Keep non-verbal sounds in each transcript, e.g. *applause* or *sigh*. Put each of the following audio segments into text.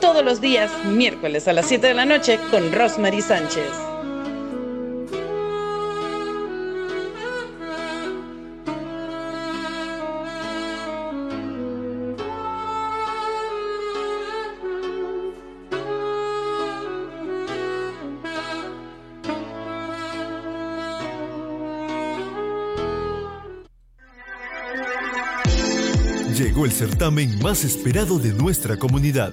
todos los días, miércoles a las 7 de la noche con Rosemary Sánchez. Llegó el certamen más esperado de nuestra comunidad.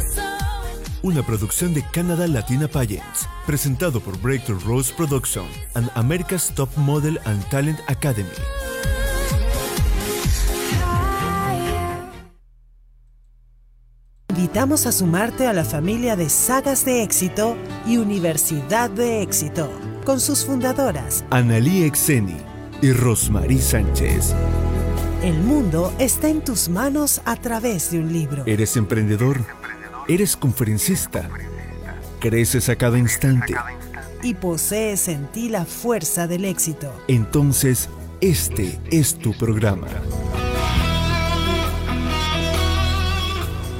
Una producción de Canada Latina Pageants, presentado por Breakthrough Rose Production and America's Top Model and Talent Academy. Invitamos a sumarte a la familia de Sagas de Éxito y Universidad de Éxito, con sus fundadoras, Analí Exeni y Rosmarie Sánchez. El mundo está en tus manos a través de un libro. ¿Eres emprendedor? ¿Eres conferencista? ¿Creces a cada instante? Y posees en ti la fuerza del éxito. Entonces, este es tu programa.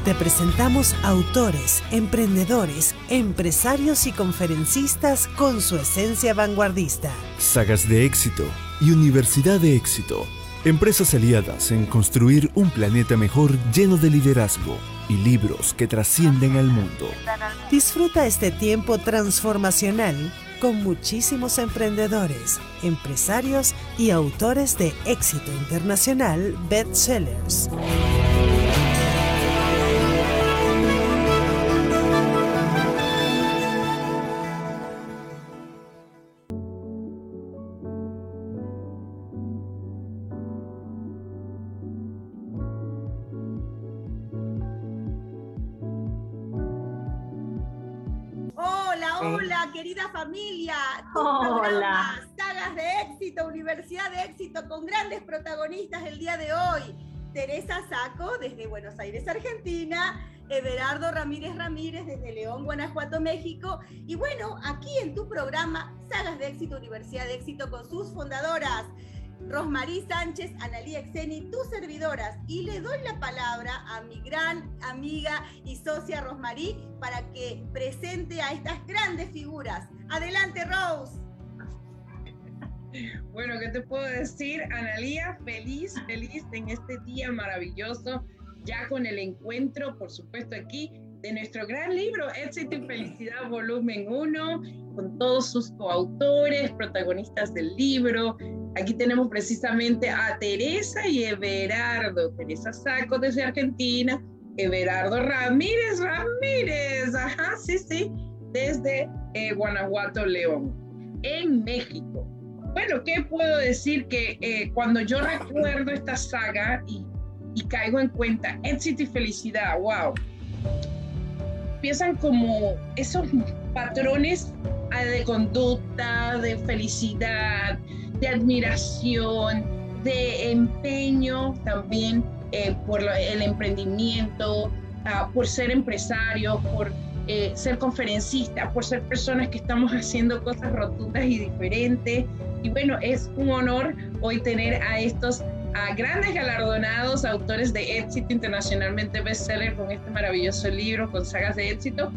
Te presentamos autores, emprendedores, empresarios y conferencistas con su esencia vanguardista. Sagas de éxito y Universidad de éxito. Empresas aliadas en construir un planeta mejor lleno de liderazgo y libros que trascienden al mundo. Disfruta este tiempo transformacional con muchísimos emprendedores, empresarios y autores de éxito internacional bestsellers. Familia. Tu Hola. programa, Sagas de éxito, Universidad de éxito, con grandes protagonistas el día de hoy. Teresa Saco, desde Buenos Aires, Argentina. Everardo Ramírez Ramírez, desde León, Guanajuato, México. Y bueno, aquí en tu programa, Sagas de éxito, Universidad de éxito, con sus fundadoras. Rosmarí Sánchez, Analía Exeni, tus servidoras. Y le doy la palabra a mi gran amiga y socia Rosmarí para que presente a estas grandes figuras. Adelante, Rose. *laughs* Bueno, ¿qué te puedo decir? Analía, feliz, feliz en este día maravilloso, ya con el encuentro, por supuesto, aquí de nuestro gran libro, Éxito y Felicidad, volumen 1, con todos sus coautores, protagonistas del libro. Aquí tenemos precisamente a Teresa y Everardo. Teresa Saco desde Argentina, Everardo Ramírez Ramírez, ajá, sí, sí, desde eh, Guanajuato, León, en México. Bueno, ¿qué puedo decir? Que eh, cuando yo recuerdo esta saga y, y caigo en cuenta, éxito y felicidad, wow, empiezan como esos patrones de conducta, de felicidad, de admiración, de empeño también eh, por el emprendimiento, ah, por ser empresario, por eh, ser conferencista, por ser personas que estamos haciendo cosas rotundas y diferentes. Y bueno, es un honor hoy tener a estos a grandes galardonados, autores de éxito internacionalmente bestseller con este maravilloso libro, con sagas de éxito,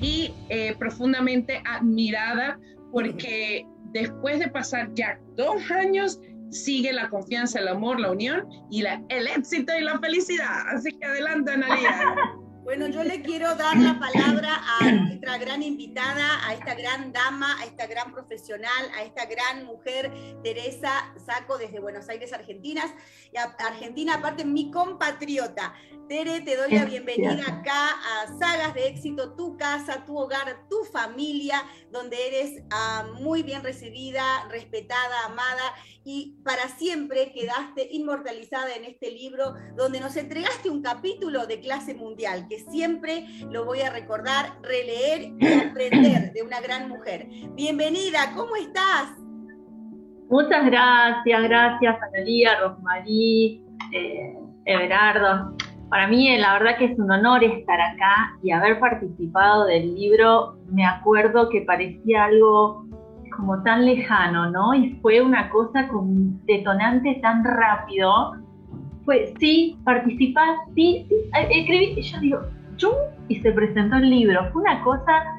y eh, profundamente admirada porque después de pasar ya dos años, sigue la confianza, el amor, la unión y la, el éxito y la felicidad. Así que adelante, Analia. *laughs* Bueno, yo le quiero dar la palabra a nuestra gran invitada, a esta gran dama, a esta gran profesional, a esta gran mujer, Teresa Saco, desde Buenos Aires, Argentina. Y Argentina, aparte, mi compatriota. Tere, te doy la bienvenida acá a Sagas de Éxito, tu casa, tu hogar, tu familia, donde eres ah, muy bien recibida, respetada, amada y para siempre quedaste inmortalizada en este libro, donde nos entregaste un capítulo de clase mundial, que siempre lo voy a recordar, releer y aprender de una gran mujer. Bienvenida, ¿cómo estás? Muchas gracias, gracias Analia, Rosmarí, eh, Everardo. Para mí la verdad que es un honor estar acá y haber participado del libro. Me acuerdo que parecía algo como tan lejano, ¿no? Y fue una cosa con detonante tan rápido. Fue, sí, participar, sí, sí, escribí, y yo digo, y se presentó el libro. Fue una cosa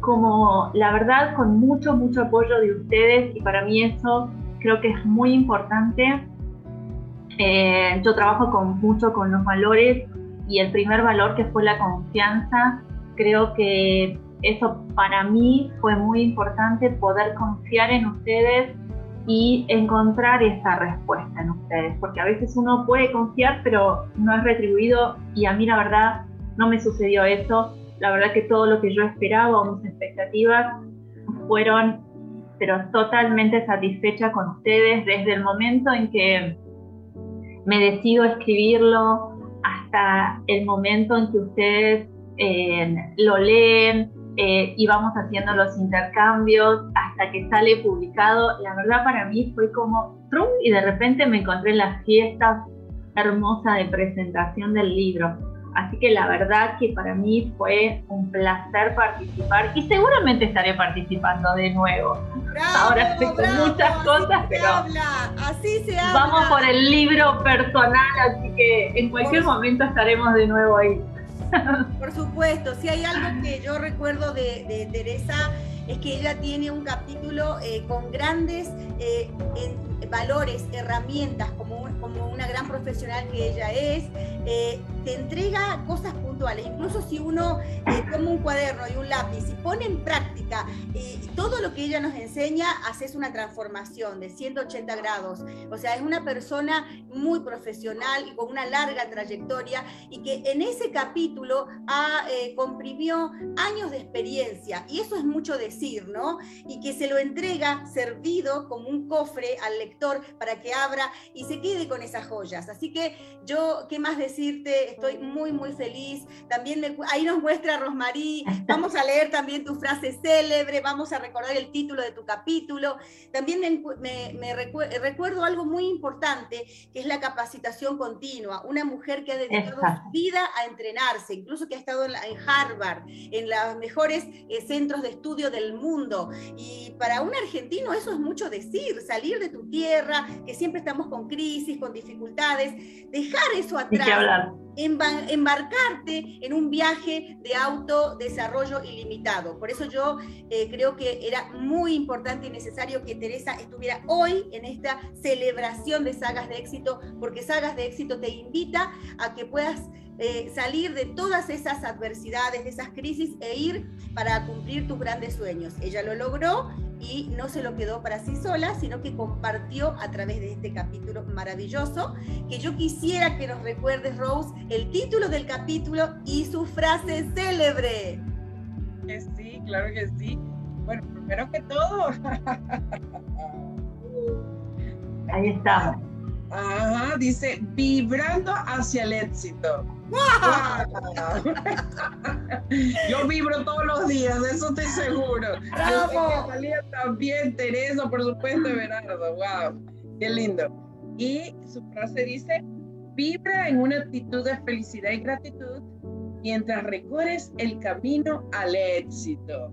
como, la verdad, con mucho, mucho apoyo de ustedes y para mí eso creo que es muy importante. Eh, yo trabajo con, mucho con los valores y el primer valor que fue la confianza, creo que eso para mí fue muy importante poder confiar en ustedes y encontrar esa respuesta en ustedes, porque a veces uno puede confiar pero no es retribuido y a mí la verdad no me sucedió eso. La verdad que todo lo que yo esperaba o mis expectativas fueron, pero totalmente satisfecha con ustedes desde el momento en que me decido escribirlo hasta el momento en que ustedes eh, lo leen eh, y vamos haciendo los intercambios hasta que sale publicado. La verdad para mí fue como trum y de repente me encontré en la fiesta hermosa de presentación del libro. Así que la verdad que para mí fue un placer participar y seguramente estaré participando de nuevo. Ahora estoy con muchas cosas, pero así se habla. vamos por el libro personal, así que en cualquier momento estaremos de nuevo ahí. *laughs* Por supuesto, si hay algo que yo recuerdo de, Teresa es que ella tiene un capítulo eh, con grandes eh, valores, herramientas, como, como una gran profesional que ella es, eh, te entrega cosas puntuales. Incluso si uno eh, toma un cuaderno y un lápiz y pone en práctica eh, todo lo que ella nos enseña, haces una transformación de 180 grados. O sea, es una persona muy profesional y con una larga trayectoria y que en ese capítulo ha, comprimió años de experiencia. Y eso es mucho decir, ¿no? Y que se lo entrega servido como un cofre al lector para que abra y se quede con esas joyas. Así que yo, ¿qué más decirte? Estoy muy, muy feliz. También ahí nos muestra Rosmarí. *laughs* Vamos a leer también tu frase célebre, vamos a recordar el título de tu capítulo. También me, recuerdo algo muy importante, que es la capacitación continua. Una mujer que ha dedicado su vida a entrenarse, incluso que ha estado en, Harvard, en los mejores eh, centros de estudio del mundo. Y para un argentino eso es mucho decir, salir de tu tierra que siempre estamos con crisis, con dificultades, dejar eso atrás, embarcarte en un viaje de autodesarrollo ilimitado. Por eso yo eh, creo que era muy importante y necesario que Teresa estuviera hoy en esta celebración de Sagas de Éxito, porque Sagas de Éxito te invita a que puedas eh, salir de todas esas adversidades, de esas crisis e ir para cumplir tus grandes sueños. Ella lo logró y no se lo quedó para sí sola, sino que compartió a través de este capítulo maravilloso, que yo quisiera que nos recuerdes, Rose, el título del capítulo y su frase célebre. Que sí, claro que sí. Bueno, primero que todo. Ahí estamos. Ajá, dice, vibrando hacia el éxito. Yo vibro todos los días, de eso estoy seguro. ¡Bravo! Salía también Teresa, por supuesto, Bernardo. ¡Wow! ¡Qué lindo! Y su frase dice, vibra en una actitud de felicidad y gratitud mientras recorres el camino al éxito.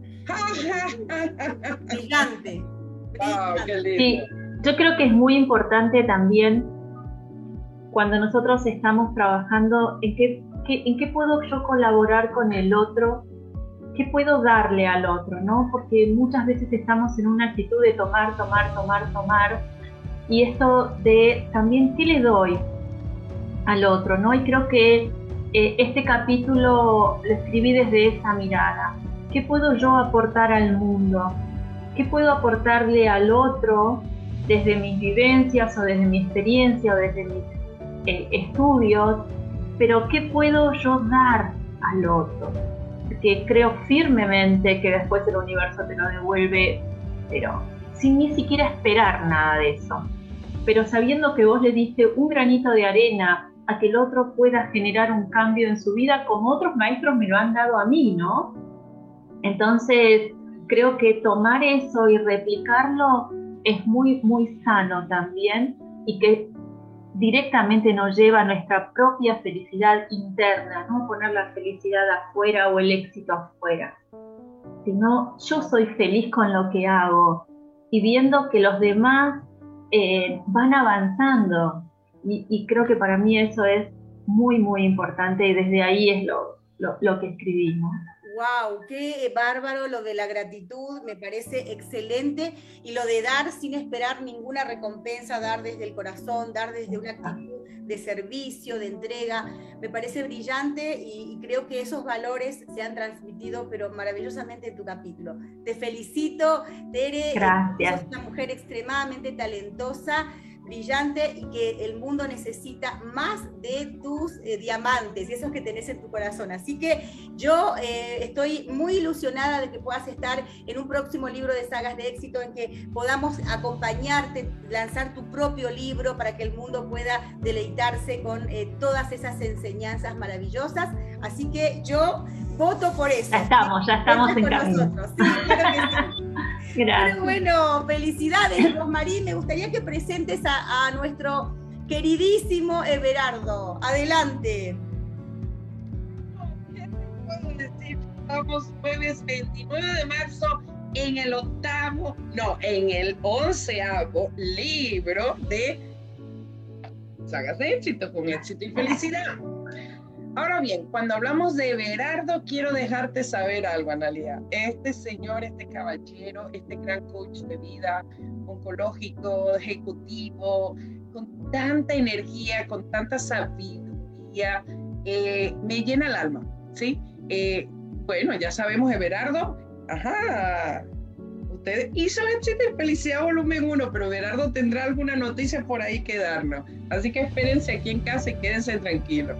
Gigante. ¡Wow! ¡Qué lindo! Sí, yo creo que es muy importante también cuando nosotros estamos trabajando, ¿en qué, ¿en qué puedo yo colaborar con el otro? ¿Qué puedo darle al otro? ¿no? Porque muchas veces estamos en una actitud de tomar, tomar, tomar, tomar. Y esto de también, ¿qué le doy al otro? ¿no? Y creo que eh, este capítulo lo escribí desde esa mirada. ¿Qué puedo yo aportar al mundo? ¿Qué puedo aportarle al otro desde mis vivencias o desde mi experiencia o desde mis eh, estudios? Pero ¿qué puedo yo dar al otro? Que creo firmemente que después el universo te lo devuelve, pero sin ni siquiera esperar nada de eso. Pero sabiendo que vos le diste un granito de arena a que el otro pueda generar un cambio en su vida, como otros maestros me lo han dado a mí, ¿no? Entonces, creo que tomar eso y replicarlo es muy, muy sano también y que directamente nos lleva a nuestra propia felicidad interna, no poner la felicidad afuera o el éxito afuera, sino yo soy feliz con lo que hago y viendo que los demás eh, van avanzando. Y, creo que para mí eso es muy, muy importante y desde ahí es lo, lo, que escribimos. ¡Wow! ¡Qué bárbaro lo de la gratitud! Me parece excelente. Y lo de dar sin esperar ninguna recompensa, dar desde el corazón, dar desde una actitud de servicio, de entrega, me parece brillante y, creo que esos valores se han transmitido, pero maravillosamente en tu capítulo. Te felicito, Tere. Gracias. Sos una mujer extremadamente talentosa brillante y que el mundo necesita más de tus eh, diamantes y esos que tenés en tu corazón. Así que yo eh, estoy muy ilusionada de que puedas estar en un próximo libro de sagas de éxito en que podamos acompañarte, lanzar tu propio libro para que el mundo pueda deleitarse con eh, todas esas enseñanzas maravillosas. Así que yo voto por eso. Ya estamos, ya estamos en camino. Pero bueno, felicidades, Rosmarí. Me gustaría que presentes a, nuestro queridísimo Everardo. Adelante. Estamos jueves 29 de marzo en el octavo, no, en el onceavo libro de Sagas de éxito, con éxito y felicidad. Ahora bien, cuando hablamos de Berardo, quiero dejarte saber algo, Analia. Este señor, este caballero, este gran coach de vida, oncológico, ejecutivo, con tanta energía, con tanta sabiduría, eh, me llena el alma, ¿sí? Eh, bueno, ya sabemos, Everardo, ajá, usted hizo y felicidad volumen 1, pero Everardo tendrá alguna noticia por ahí que darnos. Así que espérense aquí en casa y quédense tranquilos.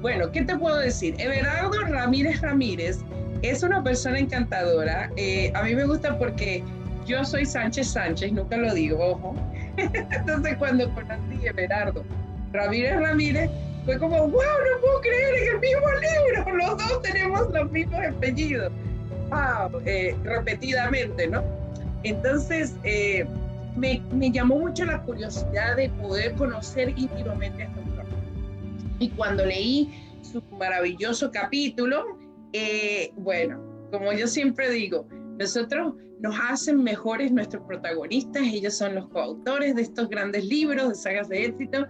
Bueno, ¿qué te puedo decir? Everardo Ramírez Ramírez es una persona encantadora. Eh, a mí me gusta porque yo soy Sánchez Sánchez, nunca lo digo, ojo. *laughs* Entonces cuando conocí a Ramírez Ramírez, fue como, wow, no puedo creer en el mismo libro, los dos tenemos los mismos apellidos. Wow, eh, repetidamente, ¿no? Entonces, eh, me, llamó mucho la curiosidad de poder conocer íntimamente a y cuando leí su maravilloso capítulo, eh, bueno, como yo siempre digo, nosotros nos hacen mejores nuestros protagonistas, ellos son los coautores de estos grandes libros de sagas de éxito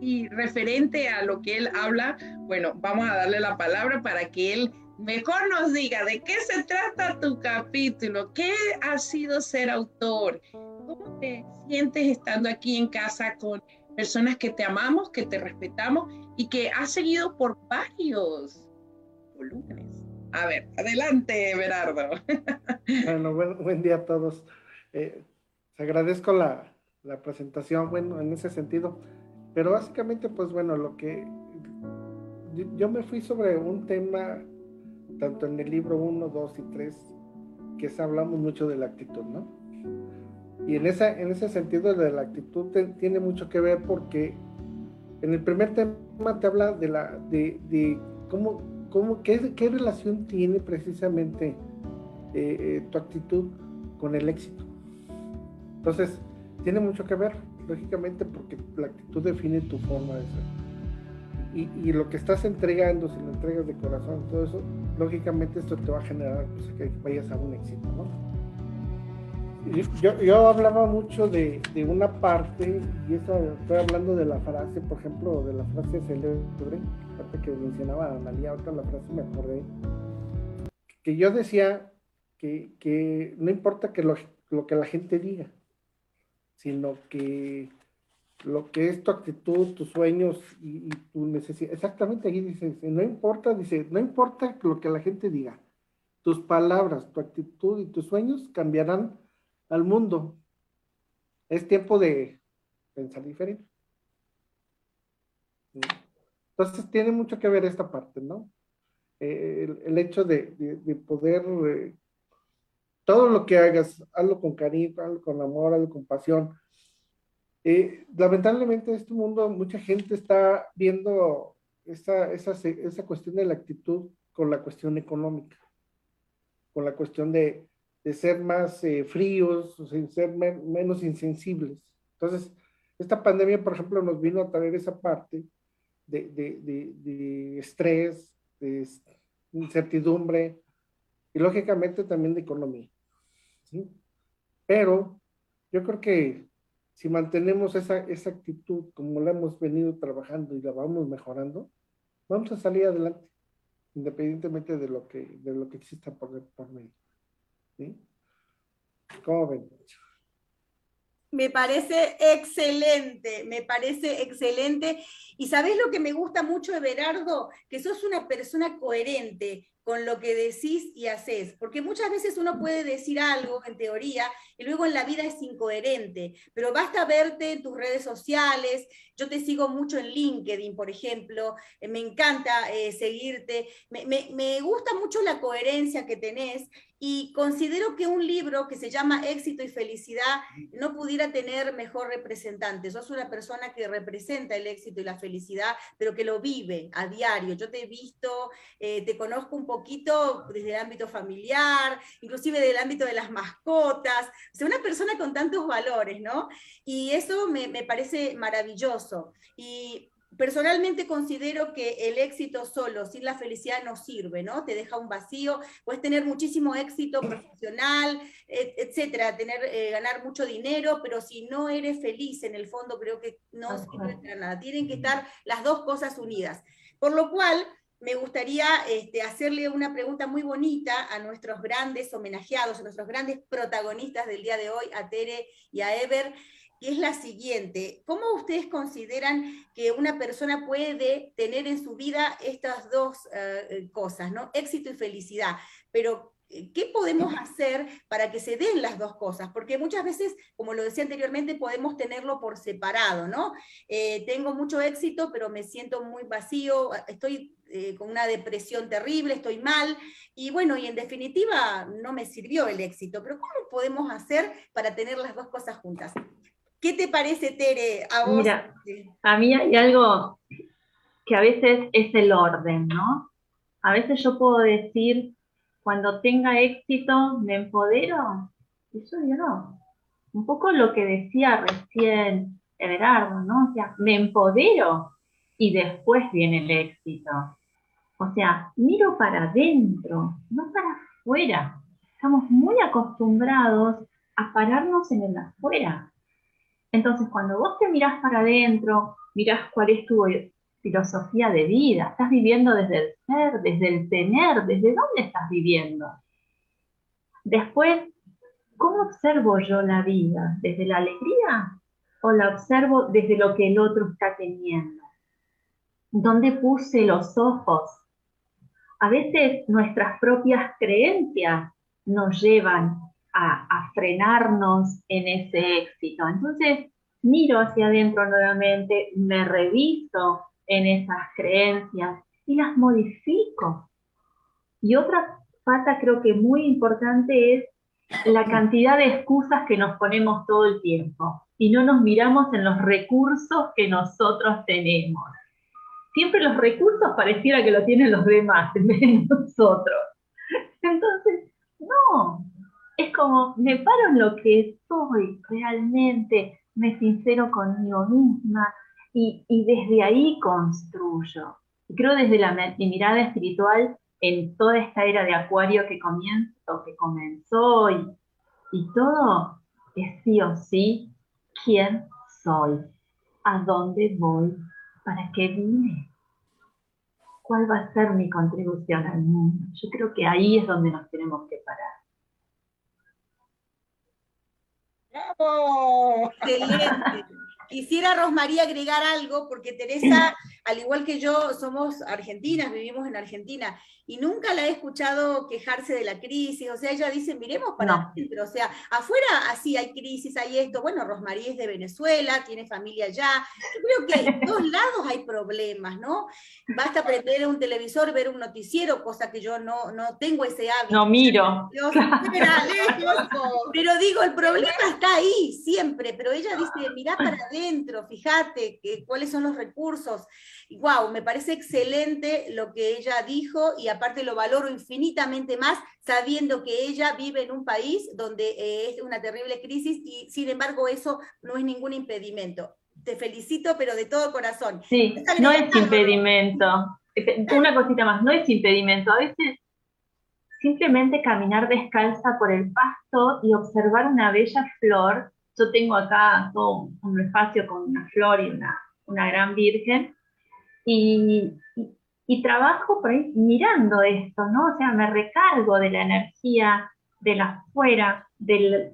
y referente a lo que él habla, bueno, vamos a darle la palabra para que él mejor nos diga de qué se trata tu capítulo, qué ha sido ser autor, cómo te sientes estando aquí en casa con personas que te amamos, que te respetamos y que ha seguido por varios volúmenes. A ver, adelante, Berardo. *laughs* Bueno, buen, día a todos. Eh, agradezco la, la, presentación, bueno, en ese sentido, pero básicamente, pues bueno, lo que yo me fui sobre un tema, tanto en el libro 1, 2 y 3, que es, hablamos mucho de la actitud, ¿no? Y en, esa, en ese sentido de la actitud tiene mucho que ver porque en el primer tema te habla de la de, de cómo, cómo qué, qué, relación tiene precisamente eh, eh, tu actitud con el éxito. Entonces, tiene mucho que ver, lógicamente, porque la actitud define tu forma de ser. Y, y, lo que estás entregando, si lo entregas de corazón, todo eso, lógicamente esto te va a generar pues, que vayas a un éxito, ¿no? Yo, hablaba mucho de, de, una parte, y eso estoy hablando de la frase, por ejemplo, de la frase célebre, que mencionaba Analia, otra la frase me acordé, que yo decía que, que no importa que lo, lo, que la gente diga, sino que lo que es tu actitud, tus sueños y, tu necesidad. Exactamente, ahí dice, no importa, dice, no importa lo que la gente diga, tus palabras, tu actitud y tus sueños cambiarán al mundo. Es tiempo de pensar diferente. Entonces tiene mucho que ver esta parte, ¿no? Eh, el, hecho de, poder, eh, todo lo que hagas, hazlo con cariño, hazlo con amor, hazlo con pasión. Eh, lamentablemente en este mundo mucha gente está viendo esa, esa, esa, cuestión de la actitud con la cuestión económica, con la cuestión de, de ser más fríos, ser menos insensibles. Entonces, esta pandemia, por ejemplo, nos vino a traer esa parte de, de, de, estrés, de incertidumbre y lógicamente también de economía. ¿sí? Pero yo creo que si mantenemos esa, esa actitud como la hemos venido trabajando y la vamos mejorando, vamos a salir adelante, independientemente de lo que, de lo que exista por, por medio. ¿Cómo ven? Me parece excelente, me parece excelente. Y sabes lo que me gusta mucho de Berardo? Que sos una persona coherente con lo que decís y haces, porque muchas veces uno puede decir algo en teoría y luego en la vida es incoherente, pero basta verte en tus redes sociales, yo te sigo mucho en LinkedIn, por ejemplo, eh, me encanta eh, seguirte, me, gusta mucho la coherencia que tenés y considero que un libro que se llama Éxito y Felicidad no pudiera tener mejor representante. Sos una persona que representa el éxito y la felicidad, pero que lo vive a diario. Yo te he visto, eh, te conozco un poquito desde el ámbito familiar, inclusive del ámbito de las mascotas. O sea, una persona con tantos valores, ¿no? Y eso me, me parece maravilloso. Y personalmente considero que el éxito solo, sin la felicidad, no sirve, ¿no? Te deja un vacío, puedes tener muchísimo éxito profesional, etcétera, tener, eh, ganar mucho dinero, pero si no eres feliz en el fondo, creo que no sirve para nada. Tienen que estar las dos cosas unidas. Por lo cual, me gustaría este, hacerle una pregunta muy bonita a nuestros grandes homenajeados, a nuestros grandes protagonistas del día de hoy, a Tere y a Ever que es la siguiente. ¿Cómo ustedes consideran que una persona puede tener en su vida estas dos eh, cosas, ¿no? éxito y felicidad? Pero, eh, ¿qué podemos hacer para que se den las dos cosas? Porque muchas veces, como lo decía anteriormente, podemos tenerlo por separado, ¿no? Eh, tengo mucho éxito, pero me siento muy vacío, estoy con una depresión terrible, estoy mal, y bueno, y en definitiva no me sirvió el éxito, pero ¿cómo podemos hacer para tener las dos cosas juntas? ¿Qué te parece, Tere, a vos? A mí hay algo que a veces es el orden, ¿no? A veces yo puedo decir, cuando tenga éxito, me empodero. Eso yo no. Un poco lo que decía recién Everardo, ¿no? O sea, me empodero y después viene el éxito. O sea, miro para adentro, no para afuera. Estamos muy acostumbrados a pararnos en el afuera. Entonces, cuando vos te mirás para adentro, mirás cuál es tu filosofía de vida, estás viviendo desde el ser, desde el tener, desde dónde estás viviendo. Después, ¿cómo observo yo la vida? ¿Desde la alegría o la observo desde lo que el otro está teniendo? ¿Dónde puse los ojos? A veces nuestras propias creencias nos llevan a, frenarnos en ese éxito. Entonces, miro hacia adentro nuevamente, me reviso en esas creencias y las modifico. Y otra pata creo que muy importante es la cantidad de excusas que nos ponemos todo el tiempo y no nos miramos en los recursos que nosotros tenemos. Siempre los recursos pareciera que los tienen los demás en vez de *laughs* nosotros. Entonces, no, es como me paro en lo que soy realmente, me sincero conmigo misma y, desde ahí construyo. Creo desde la mi mirada espiritual en toda esta era de acuario que comienzo, que comenzó y, y todo es sí o sí quién soy, a dónde voy, para qué vine, cuál va a ser mi contribución al mundo. Yo creo que ahí es donde nos tenemos que parar. ¡Bravo! Excelente. *laughs* quisiera Rosmaría agregar algo, porque Teresa, al igual que yo, somos argentinas, vivimos en Argentina, y nunca la he escuchado quejarse de la crisis, o sea, ella dice, miremos para adentro, o sea, afuera así hay crisis, hay esto, bueno, Rosmaría es de Venezuela, tiene familia allá, yo creo que en todos *laughs* lados hay problemas, ¿no? Basta prender un televisor, ver un noticiero, cosa que yo no, no tengo ese hábito. No miro. pero digo, el problema está ahí siempre, pero ella dice, mirá para adentro, fíjate que, cuáles son los recursos. Wow, me parece excelente lo que ella dijo y aparte lo valoro infinitamente más sabiendo que ella vive en un país donde eh, es una terrible crisis y sin embargo eso no es ningún impedimento. Te felicito, pero de todo corazón. Sí, no es impedimento. Una cosita más, no es impedimento. A veces simplemente caminar descalza por el pasto y observar una bella flor. Yo tengo acá todo un espacio con una flor y una, una gran virgen. Y, y, trabajo por ahí mirando esto, ¿no? O sea, me recargo de la energía de la afuera, de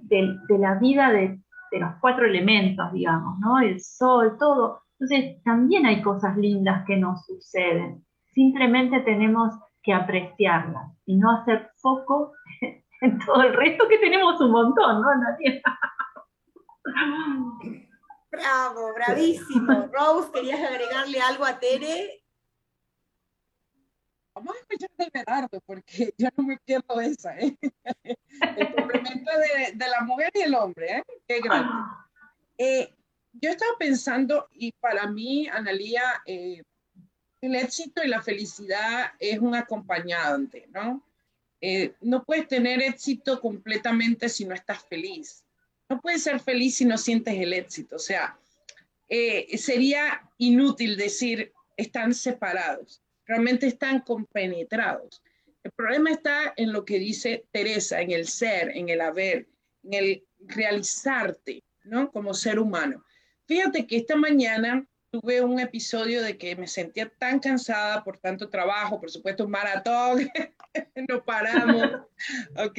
la vida de, de los cuatro elementos, digamos, ¿no? El sol, todo. Entonces, también hay cosas lindas que nos suceden. Simplemente tenemos que apreciarlas y no hacer foco *laughs* en todo el resto que tenemos un montón, ¿no, *laughs* Bravo, bravísimo. *laughs* Rose, ¿querías agregarle algo a Tere? Vamos a escuchar de Gerardo, porque *laughs* yo no me pierdo esa, ¿eh? *laughs* El complemento de, de, la mujer y el hombre, ¿eh? Qué grande. Eh, yo estaba pensando, y para mí, Analía, eh, el éxito y la felicidad es un acompañante, ¿no? Eh, no puedes tener éxito completamente si no estás feliz. No puedes ser feliz si no sientes el éxito. O sea, eh, sería inútil decir están separados. Realmente están compenetrados. El problema está en lo que dice Teresa, en el ser, en el haber, en el realizarte, ¿no? Como ser humano. Fíjate que esta mañana tuve un episodio de que me sentía tan cansada por tanto trabajo, por supuesto un maratón, *laughs* no paramos, *laughs* ¿ok?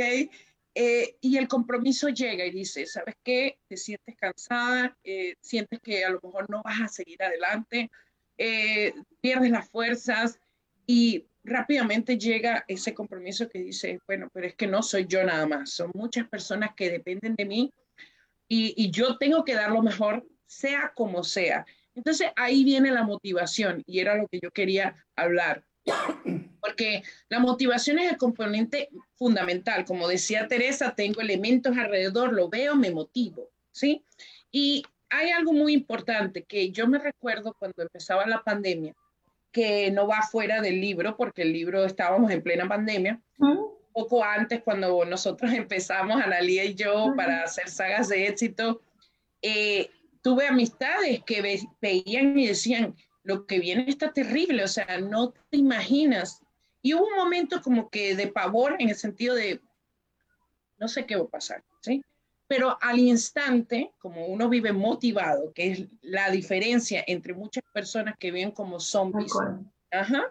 Eh, y el compromiso llega y dice, ¿sabes qué? Te sientes cansada, eh, sientes que a lo mejor no vas a seguir adelante, eh, pierdes las fuerzas y rápidamente llega ese compromiso que dice, bueno, pero es que no soy yo nada más, son muchas personas que dependen de mí y, y yo tengo que dar lo mejor, sea como sea. Entonces ahí viene la motivación y era lo que yo quería hablar. *coughs* Porque la motivación es el componente fundamental. Como decía Teresa, tengo elementos alrededor, lo veo, me motivo, ¿sí? Y hay algo muy importante que yo me recuerdo cuando empezaba la pandemia, que no va fuera del libro, porque el libro estábamos en plena pandemia, poco antes cuando nosotros *laughs* empezamos, Analía y yo, para hacer sagas de éxito, eh, tuve amistades que veían y decían, lo que viene está terrible, o sea, no te imaginas. Y hubo un momento como que de pavor en el sentido de, no sé qué va a pasar, ¿sí? Pero al instante, como uno vive motivado, que es la diferencia entre muchas personas que viven como zombies, ajá,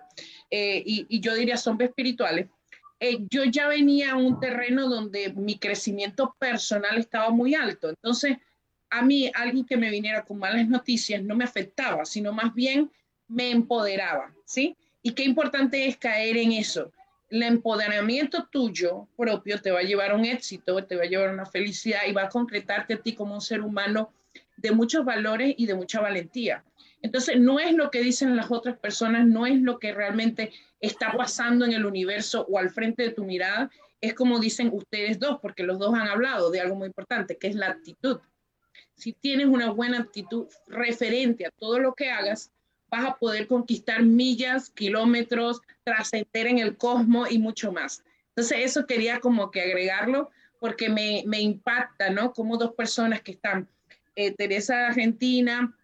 eh, y, y, yo diría zombies espirituales, eh, yo ya venía a un terreno donde mi crecimiento personal estaba muy alto. Entonces, a mí alguien que me viniera con malas noticias no me afectaba, sino más bien me empoderaba, ¿sí? Y qué importante es caer en eso. El empoderamiento tuyo propio te va a llevar a un éxito, te va a llevar a una felicidad y va a concretarte a ti como un ser humano de muchos valores y de mucha valentía. Entonces, no es lo que dicen las otras personas, no es lo que realmente está pasando en el universo o al frente de tu mirada, es como dicen ustedes dos, porque los dos han hablado de algo muy importante, que es la actitud si tienes una buena actitud referente a todo lo que hagas, vas a poder conquistar millas, kilómetros, trascender en el cosmos y mucho más. Entonces, eso quería como que agregarlo porque me, me impacta, ¿no? Como dos personas que están, eh, Teresa Argentina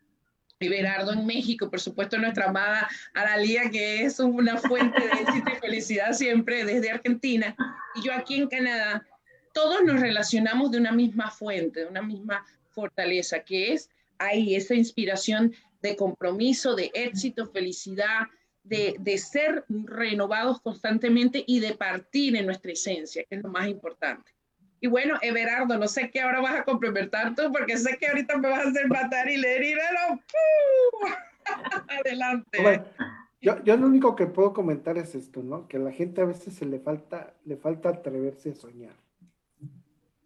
y Berardo en México, por supuesto nuestra amada Aralía, que es una fuente de éxito y felicidad siempre desde Argentina, y yo aquí en Canadá, todos nos relacionamos de una misma fuente, de una misma fortaleza, que es ahí esa inspiración de compromiso, de éxito, felicidad, de, de, ser renovados constantemente y de partir en nuestra esencia, que es lo más importante. Y bueno, Everardo, no sé qué ahora vas a complementar tú, porque sé que ahorita me vas a hacer matar y leer y pero *laughs* Adelante. yo, yo lo único que puedo comentar es esto, ¿no? Que a la gente a veces se le falta, le falta atreverse a soñar.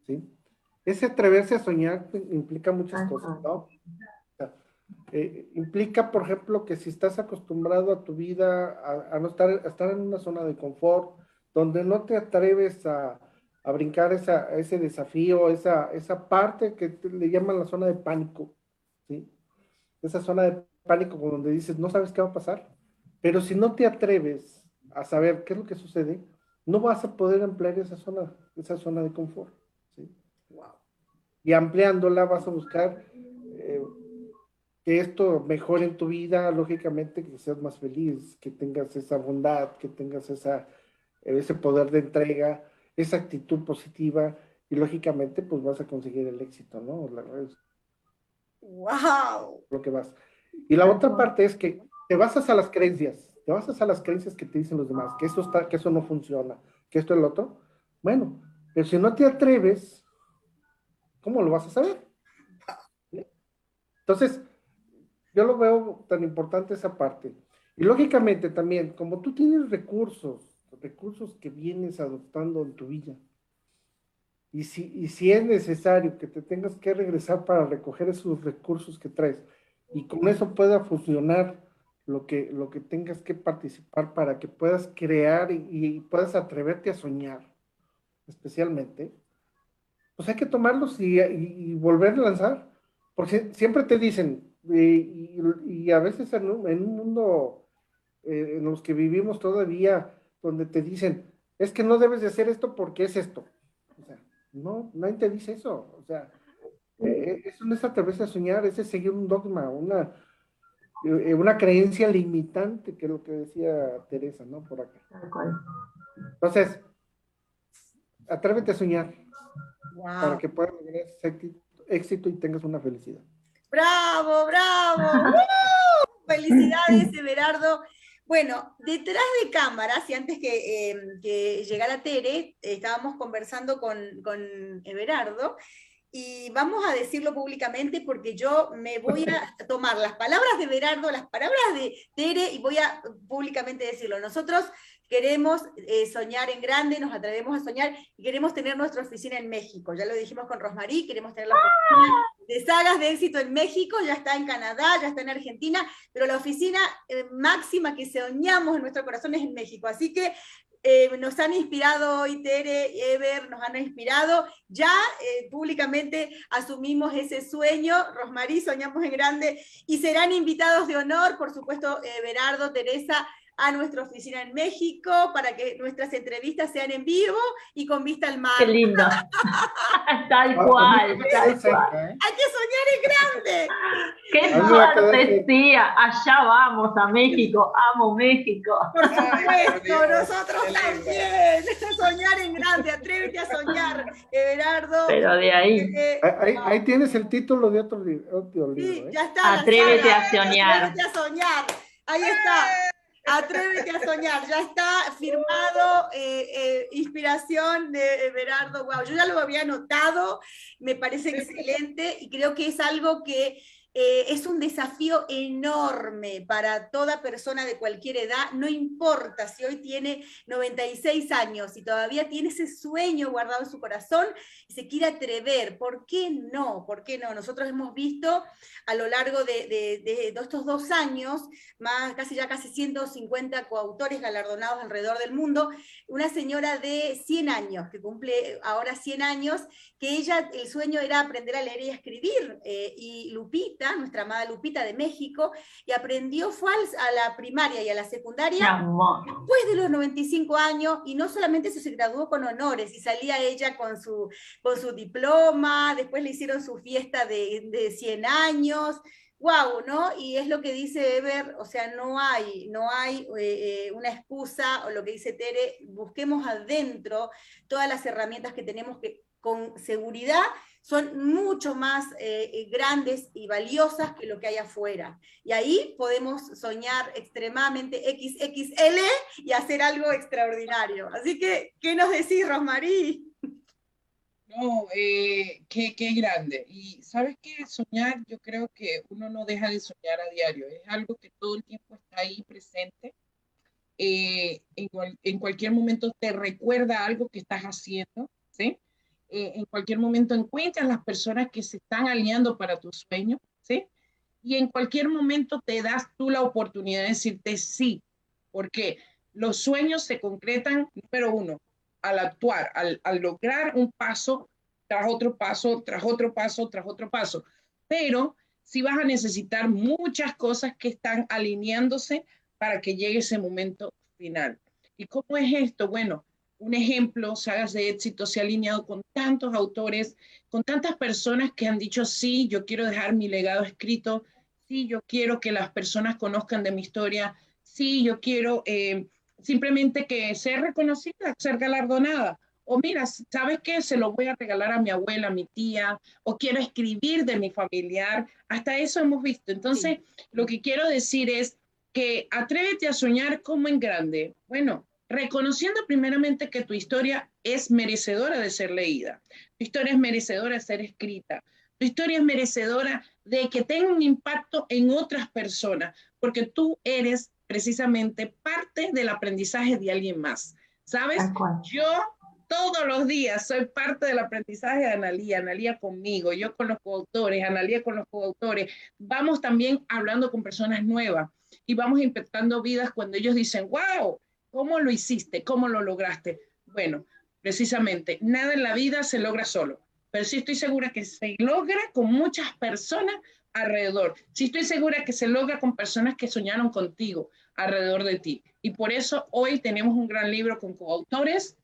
¿Sí? Ese atreverse a soñar implica muchas cosas, ¿no? Eh, implica, por ejemplo, que si estás acostumbrado a tu vida a, no estar, estar en una zona de confort, donde no te atreves a, a brincar ese desafío, esa, esa parte que le llaman la zona de pánico, ¿sí? Esa zona de pánico donde dices, no sabes qué va a pasar, pero si no te atreves a saber qué es lo que sucede, no vas a poder ampliar esa zona, esa zona de confort, ¿sí? Wow. Y ampliándola vas a buscar eh, que esto mejore en tu vida, lógicamente que seas más feliz, que tengas esa bondad, que tengas esa, ese poder de entrega, esa actitud positiva y lógicamente pues vas a conseguir el éxito, ¿no? La, ¡Wow! Lo que vas. Y la otra parte es que te basas a las creencias, te basas a las creencias que te dicen los demás, que eso, está, que eso no funciona, que esto es lo otro. Bueno, pero si no te atreves, ¿cómo lo vas a saber? Entonces, yo lo veo tan importante esa parte. Y lógicamente también, como tú tienes recursos, recursos que vienes adoptando en tu vida. Y si, y si es necesario que te tengas que regresar para recoger esos recursos que traes y con eso pueda funcionar lo que, lo que tengas que participar para que puedas crear y, puedas atreverte a soñar, especialmente, pues hay que tomarlos y, volver a lanzar. Porque siempre te dicen, y, a veces en un, en un mundo eh, en los que vivimos todavía, donde te dicen, es que no debes de hacer esto porque es esto. O sea, no, nadie te dice eso. O sea, eh, eso no es atreverse a soñar, es seguir un dogma, una, eh, una creencia limitante, que es lo que decía Teresa, ¿no? Por acá. Entonces, atrévete a soñar para que puedas lograr éxito y tengas una felicidad. ¡Bravo, bravo! Felicidades, *laughs* Everardo. Bueno, detrás de cámaras, y antes que, eh, llegara Tere, estábamos conversando con, con Everardo, y vamos a decirlo públicamente porque yo me voy a *laughs* tomar las palabras de Everardo, las palabras de Tere, y voy a públicamente decirlo. Nosotros queremos eh, soñar en grande, nos atrevemos a soñar y queremos tener nuestra oficina en México. Ya lo dijimos con Rosmarí, queremos tener la oficina de sagas de éxito en México, ya está en Canadá, ya está en Argentina, pero la oficina eh, máxima que soñamos en nuestro corazón es en México. Así que eh, nos han inspirado hoy Tere, Ever, nos han inspirado. Ya públicamente asumimos ese sueño. Rosmarí, soñamos en grande y serán invitados de honor, por supuesto, Berardo, Teresa, a nuestra oficina en México para que nuestras entrevistas sean en vivo y con vista al mar. Qué lindo. *laughs* tal ah, cual. Hay que soñar en grande. Qué cortesía. Allá vamos a México. Amo México. Por supuesto, nosotros también. *laughs* Soñar en grande. Atrévete a soñar, Everardo. Pero de ahí. Eh, ahí, ahí, tienes el título de otro, libro. Sí, ¿eh? ya está. Atrévete a soñar. Atrévete a soñar. Ahí está. Atrévete a soñar, ya está firmado, eh, eh, inspiración de Berardo, wow, yo ya lo había notado, me parece excelente y creo que es algo que eh, es un desafío enorme para toda persona de cualquier edad, no importa si hoy tiene 96 años y todavía tiene ese sueño guardado en su corazón y se quiere atrever. ¿Por qué no? ¿Por qué no? Nosotros hemos visto a lo largo de, estos dos años, más casi ya casi 150 coautores galardonados alrededor del mundo, una señora de 100 años, que cumple ahora 100 años, que ella, el sueño era aprender a leer y a escribir, eh, y Lupita, nuestra amada Lupita de México, y aprendió, fue a la primaria y a la secundaria después de los 95 años, y no solamente eso, se graduó con honores, y salía ella con su, con su diploma, después le hicieron su fiesta de, de 100 años, wow, ¿no? Y es lo que dice Ever, o sea, no hay, no hay eh, eh, una excusa, o lo que dice Tere, busquemos adentro todas las herramientas que tenemos que con seguridad son mucho más eh, eh, grandes y valiosas que lo que hay afuera. Y ahí podemos soñar extremadamente XXL y hacer algo extraordinario. Así que, ¿qué nos decís, Rosmarí? No, eh, qué, qué, grande. Y sabes que soñar, yo creo que uno no deja de soñar a diario. Es algo que todo el tiempo está ahí presente. Eh, en, en, cualquier momento te recuerda algo que estás haciendo, ¿sí? Eh, en cualquier momento encuentras las personas que se están aliando para tu sueño, ¿sí? Y en cualquier momento te das tú la oportunidad de decirte sí, porque los sueños se concretan, número uno, al actuar, al, lograr un paso tras otro paso, tras otro paso, tras otro paso. Pero sí vas a necesitar muchas cosas que están alineándose para que llegue ese momento final. ¿Y cómo es esto? Bueno, un ejemplo, Sagas de Éxito se ha alineado con tantos autores, con tantas personas que han dicho, sí, yo quiero dejar mi legado escrito, sí, yo quiero que las personas conozcan de mi historia, sí, yo quiero eh, simplemente que ser reconocida, ser galardonada. O mira, ¿sabes qué? Se lo voy a regalar a mi abuela, a mi tía, o quiero escribir de mi familiar. Hasta eso hemos visto. Entonces, lo que quiero decir es que atrévete a soñar como en grande. Bueno, reconociendo primeramente que tu historia es merecedora de ser leída, tu historia es merecedora de ser escrita, tu historia es merecedora de que tenga un impacto en otras personas, porque tú eres precisamente parte del aprendizaje de alguien más. ¿Sabes? Yo todos los días soy parte del aprendizaje de Analía, Analía conmigo, yo con los coautores, Analía con los coautores. Vamos también hablando con personas nuevas y vamos impactando vidas cuando ellos dicen, wow, ¿cómo lo hiciste? ¿Cómo lo lograste? Bueno, precisamente, nada en la vida se logra solo, pero sí estoy segura que se logra con muchas personas alrededor. Sí estoy segura que se logra con personas que soñaron contigo, alrededor de ti. Y por eso hoy tenemos un gran libro con coautores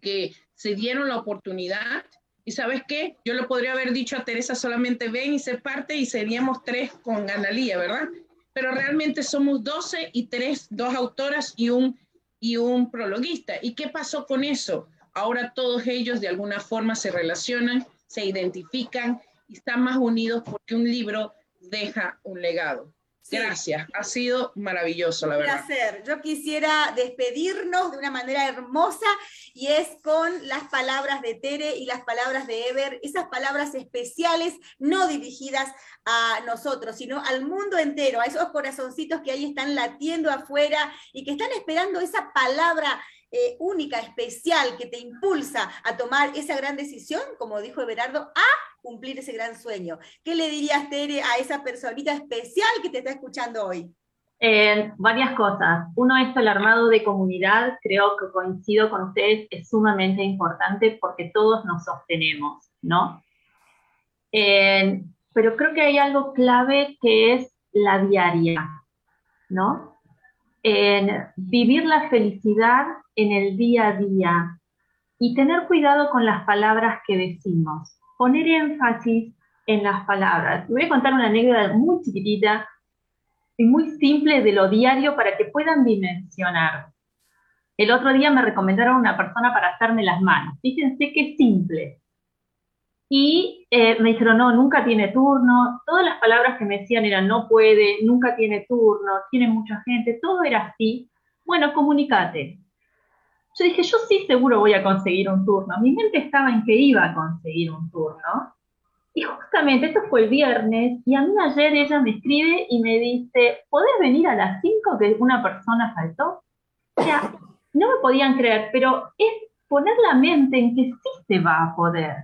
que se dieron la oportunidad. Y sabes qué, yo le podría haber dicho a Teresa solamente ven y se parte y seríamos tres con Analía, ¿verdad? Pero realmente somos 12 y tres, dos autoras y un, y un prologuista. ¿Y qué pasó con eso? Ahora todos ellos de alguna forma se relacionan, se identifican y están más unidos porque un libro deja un legado. Gracias, ha sido maravilloso, la verdad. Un placer. Yo quisiera despedirnos de una manera hermosa y es con las palabras de Tere y las palabras de Ever, esas palabras especiales, no dirigidas a nosotros, sino al mundo entero, a esos corazoncitos que ahí están latiendo afuera y que están esperando esa palabra eh, única, especial, que te impulsa a tomar esa gran decisión, como dijo Everardo, a cumplir ese gran sueño. ¿Qué le dirías, Tere, a esa personita especial que te está escuchando hoy? Eh, varias cosas. Uno, esto, el armado de comunidad, creo que coincido con ustedes, es sumamente importante porque todos nos sostenemos, ¿no? Eh, pero creo que hay algo clave que es la diaria, ¿no? En vivir la felicidad en el día a día y tener cuidado con las palabras que decimos, poner énfasis en las palabras. Voy a contar una anécdota muy chiquitita y muy simple de lo diario para que puedan dimensionar. El otro día me recomendaron una persona para hacerme las manos. Fíjense qué simple. Y eh, me dijeron, no, nunca tiene turno. Todas las palabras que me decían eran, no puede, nunca tiene turno, tiene mucha gente. Todo era así. Bueno, comunícate. Yo dije, yo sí seguro voy a conseguir un turno. Mi mente estaba en que iba a conseguir un turno. Y justamente esto fue el viernes y a mí ayer ella me escribe y me dice, ¿podés venir a las 5 que una persona faltó? O sea, no me podían creer, pero es poner la mente en que sí se va a poder.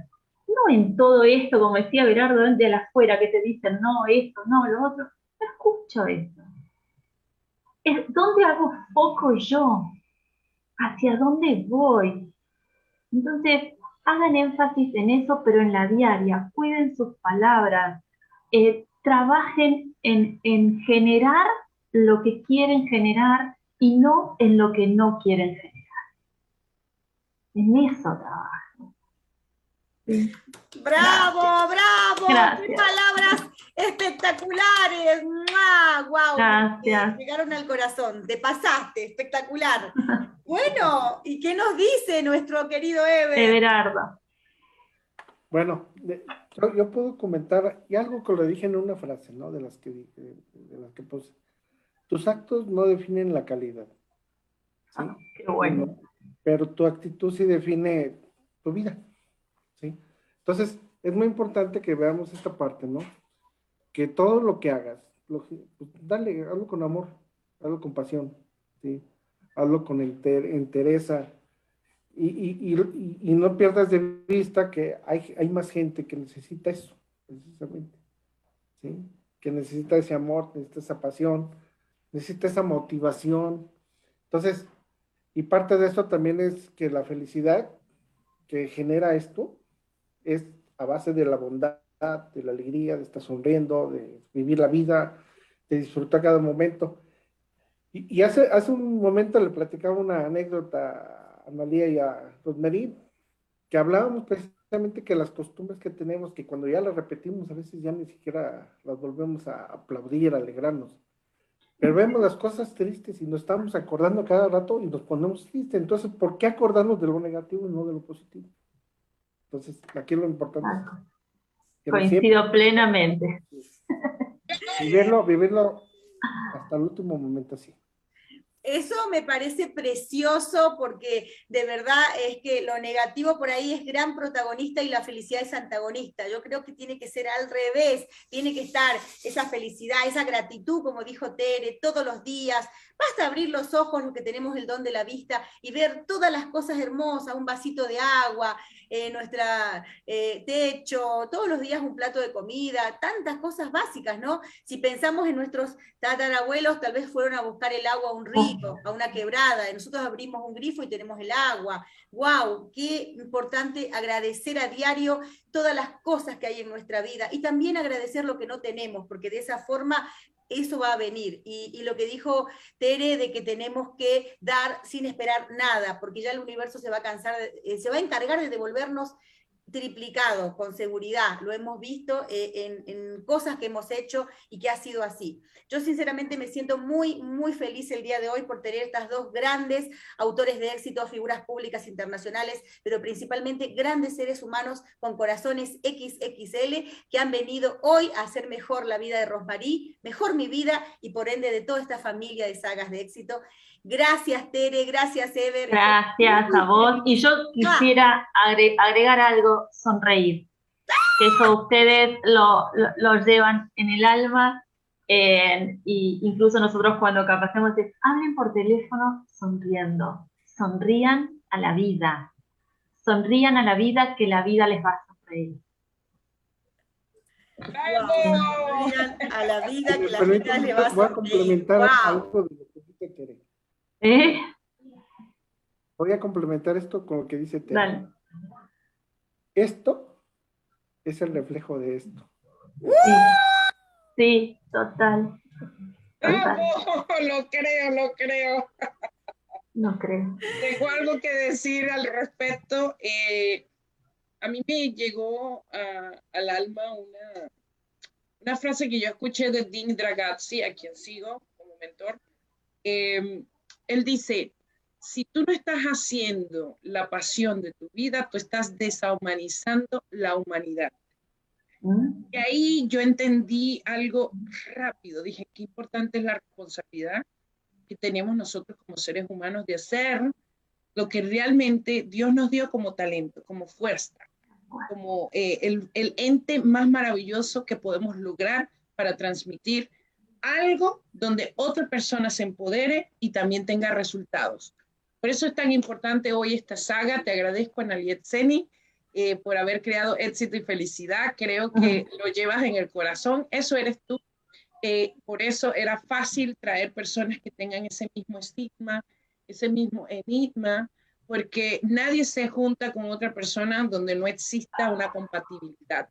No en todo esto, como decía Berardo, de la afuera, que te dicen, no, esto, no, lo otro. No escucho eso. Es, ¿Dónde hago foco yo? hacia dónde voy. Entonces, hagan énfasis en eso, pero en la diaria, cuiden sus palabras, eh, trabajen en, en generar lo que quieren generar y no en lo que no quieren generar. En eso trabajen. Bravo, bravo. Palabras espectaculares. ¡Wow! Gracias. Llegaron al corazón. Te pasaste. Espectacular. *laughs* bueno, ¿y qué nos dice nuestro querido Ever? Everardo. Bueno, yo, puedo comentar, y algo que lo dije en una frase, ¿no? De las que, de las que puse. Tus actos no definen la calidad. Ah, qué bueno. Pero tu actitud sí define tu vida. Entonces, es muy importante que veamos esta parte, ¿no? Que todo lo que hagas, pues, dale, hazlo con amor, hazlo con pasión. Hazlo con entereza y, y, y, no pierdas de vista que hay, hay más gente que necesita eso, precisamente, ¿sí? Que necesita ese amor, necesita esa pasión, necesita esa motivación. Entonces, y parte de esto también es que la felicidad que genera esto es a base de la bondad, de la alegría, de estar sonriendo, de vivir la vida, de disfrutar cada momento. Y, hace, hace un momento le platicaba una anécdota a María y a Rosmery, que hablábamos precisamente que las costumbres que tenemos, que cuando ya las repetimos, a veces ya ni siquiera las volvemos a aplaudir, a alegrarnos. Pero vemos las cosas tristes y nos estamos acordando cada rato y nos ponemos tristes. Entonces, ¿por qué acordarnos de lo negativo y no de lo positivo? Entonces, aquí lo importante es Coincido plenamente. Vivirlo, vivirlo hasta el último momento así. Eso me parece precioso porque de verdad es que lo negativo por ahí es gran protagonista y la felicidad es antagonista. Yo creo que tiene que ser al revés, tiene que estar esa felicidad, esa gratitud, como dijo Tere, todos los días, Basta abrir los ojos, los que tenemos el don de la vista, y ver todas las cosas hermosas, un vasito de agua, eh, nuestro eh, techo, todos los días un plato de comida, tantas cosas básicas, ¿no? Si pensamos en nuestros tatarabuelos, tal vez fueron a buscar el agua a un río, a una quebrada, y nosotros abrimos un grifo y tenemos el agua. ¡Wow! Qué importante agradecer a diario todas las cosas que hay en nuestra vida y también agradecer lo que no tenemos, porque de esa forma eso va a venir. Y, lo que dijo Tere de que tenemos que dar sin esperar nada, porque ya el universo se va a cansar, eh, se va a encargar de devolvernos triplicado, con seguridad. Lo hemos visto eh, en, cosas que hemos hecho y que ha sido así. Yo sinceramente me siento muy, muy feliz el día de hoy por tener estas dos grandes autores de éxito, figuras públicas internacionales, pero principalmente grandes seres humanos con corazones XXL que han venido hoy a hacer mejor la vida de Rosmarí, mejor mi vida y por ende de toda esta familia de sagas de éxito. Gracias, Tere, gracias, Ever. Gracias a vos. Y yo quisiera agregar algo, sonreír. Que eso ustedes lo, llevan en el alma. y incluso nosotros cuando capacemos, hablen por teléfono sonriendo. Sonrían a la vida. Sonrían a la vida que la vida les va a sonreír. Sonrían a la vida que la vida les va a sonreír. Voy a complementar algo de lo que dice Tere. ¿Eh? Voy a complementar esto con lo que dice Tere. Esto es el reflejo de esto. Sí, total. *laughs* lo creo, lo creo. No creo. Tengo algo que decir al respecto. Eh, a mí me llegó al alma una, una frase que yo escuché de Dean Dragazzi, a quien sigo como mentor. Eh, él dice, si tú no estás haciendo la pasión de tu vida, tú estás deshumanizando la humanidad. Mm. Y ahí yo entendí algo rápido. Dije, qué importante es la responsabilidad que tenemos nosotros como seres humanos de hacer lo que realmente Dios nos dio como talento, como fuerza, como eh, el, el ente más maravilloso que podemos lograr para transmitir algo donde otra persona se empodere y también tenga resultados. Por eso es tan importante hoy esta saga. Te agradezco, Analiet Seni, eh, por haber creado éxito y felicidad. Creo que lo llevas en el corazón. Eso eres tú. Eh, por eso era fácil traer personas que tengan ese mismo estigma, ese mismo enigma, porque nadie se junta con otra persona donde no exista una compatibilidad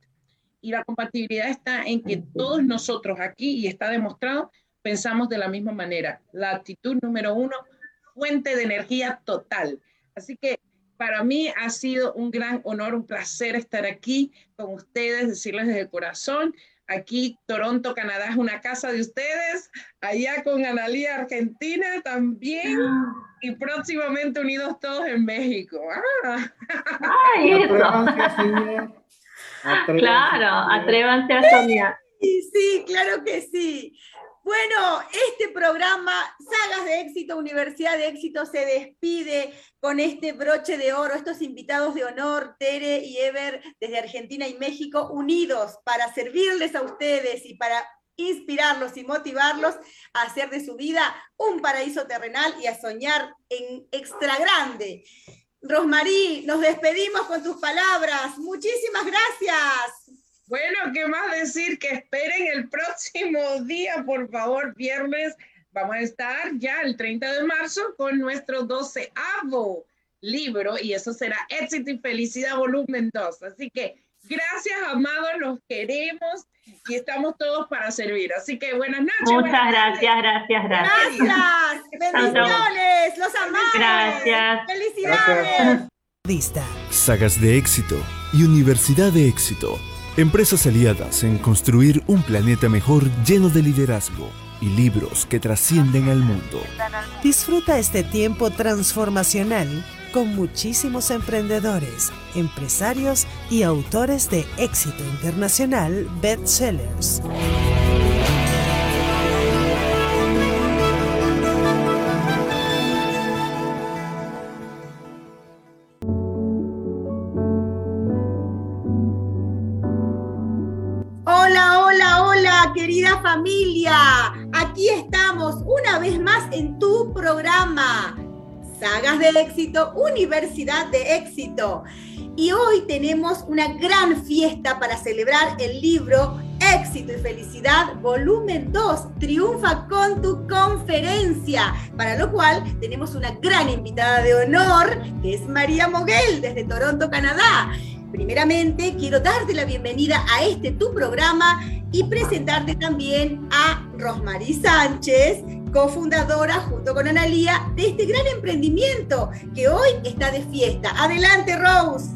y la compatibilidad está en que todos nosotros aquí, y está demostrado, pensamos de la misma manera. La actitud número uno, fuente de energía total. Así que para mí ha sido un gran honor, un placer estar aquí con ustedes, decirles desde el corazón. Aquí Toronto, Canadá es una casa de ustedes, allá con Analía, Argentina también, y próximamente unidos todos en México. Ah. Ay, eso. Claro, atrévanse a soñar. Sí, sí, claro que sí. Bueno, este programa, Sagas de Éxito, Universidad de Éxito, se despide con este broche de oro, estos invitados de honor, Tere y Ever, desde Argentina y México, unidos para servirles a ustedes y para inspirarlos y motivarlos a hacer de su vida un paraíso terrenal y a soñar en extra grande. Rosmarí, nos despedimos con tus palabras. Muchísimas gracias. Bueno, ¿qué más decir? Que esperen el próximo día, por favor, viernes. Vamos a estar ya el 30 de marzo con nuestro doceavo libro y eso será Éxito y Felicidad volumen 2. Así que gracias, amados, los queremos y estamos todos para servir. Así que buenas noches. Muchas gracias, gracias, gracias. Gracias. *laughs* Bendiciones. Los amamos. Gracias. Felicidades. Sagas de éxito y Universidad de éxito. Empresas aliadas en construir un planeta mejor lleno de liderazgo y libros que trascienden al mundo. Disfruta este tiempo transformacional con muchísimos emprendedores, empresarios y autores de éxito internacional bestsellers. Hola, hola, hola, querida familia. Aquí estamos una vez más en tu programa. Sagas de éxito, Universidad de éxito. Y hoy tenemos una gran fiesta para celebrar el libro Éxito y Felicidad, volumen 2, Triunfa con tu conferencia, para lo cual tenemos una gran invitada de honor, que es María Moguel, desde Toronto, Canadá. Primeramente, quiero darte la bienvenida a este tu programa y presentarte también a Rosmarie Sánchez, cofundadora junto con Analía de este gran emprendimiento que hoy está de fiesta. Adelante, Rose.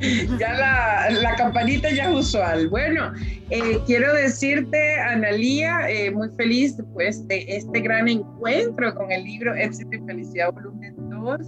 *laughs* Ya la, campanita ya es usual. Bueno, eh, quiero decirte, Analía, eh, muy feliz pues, de este gran encuentro con el libro Éxito y Felicidad Volumen 2.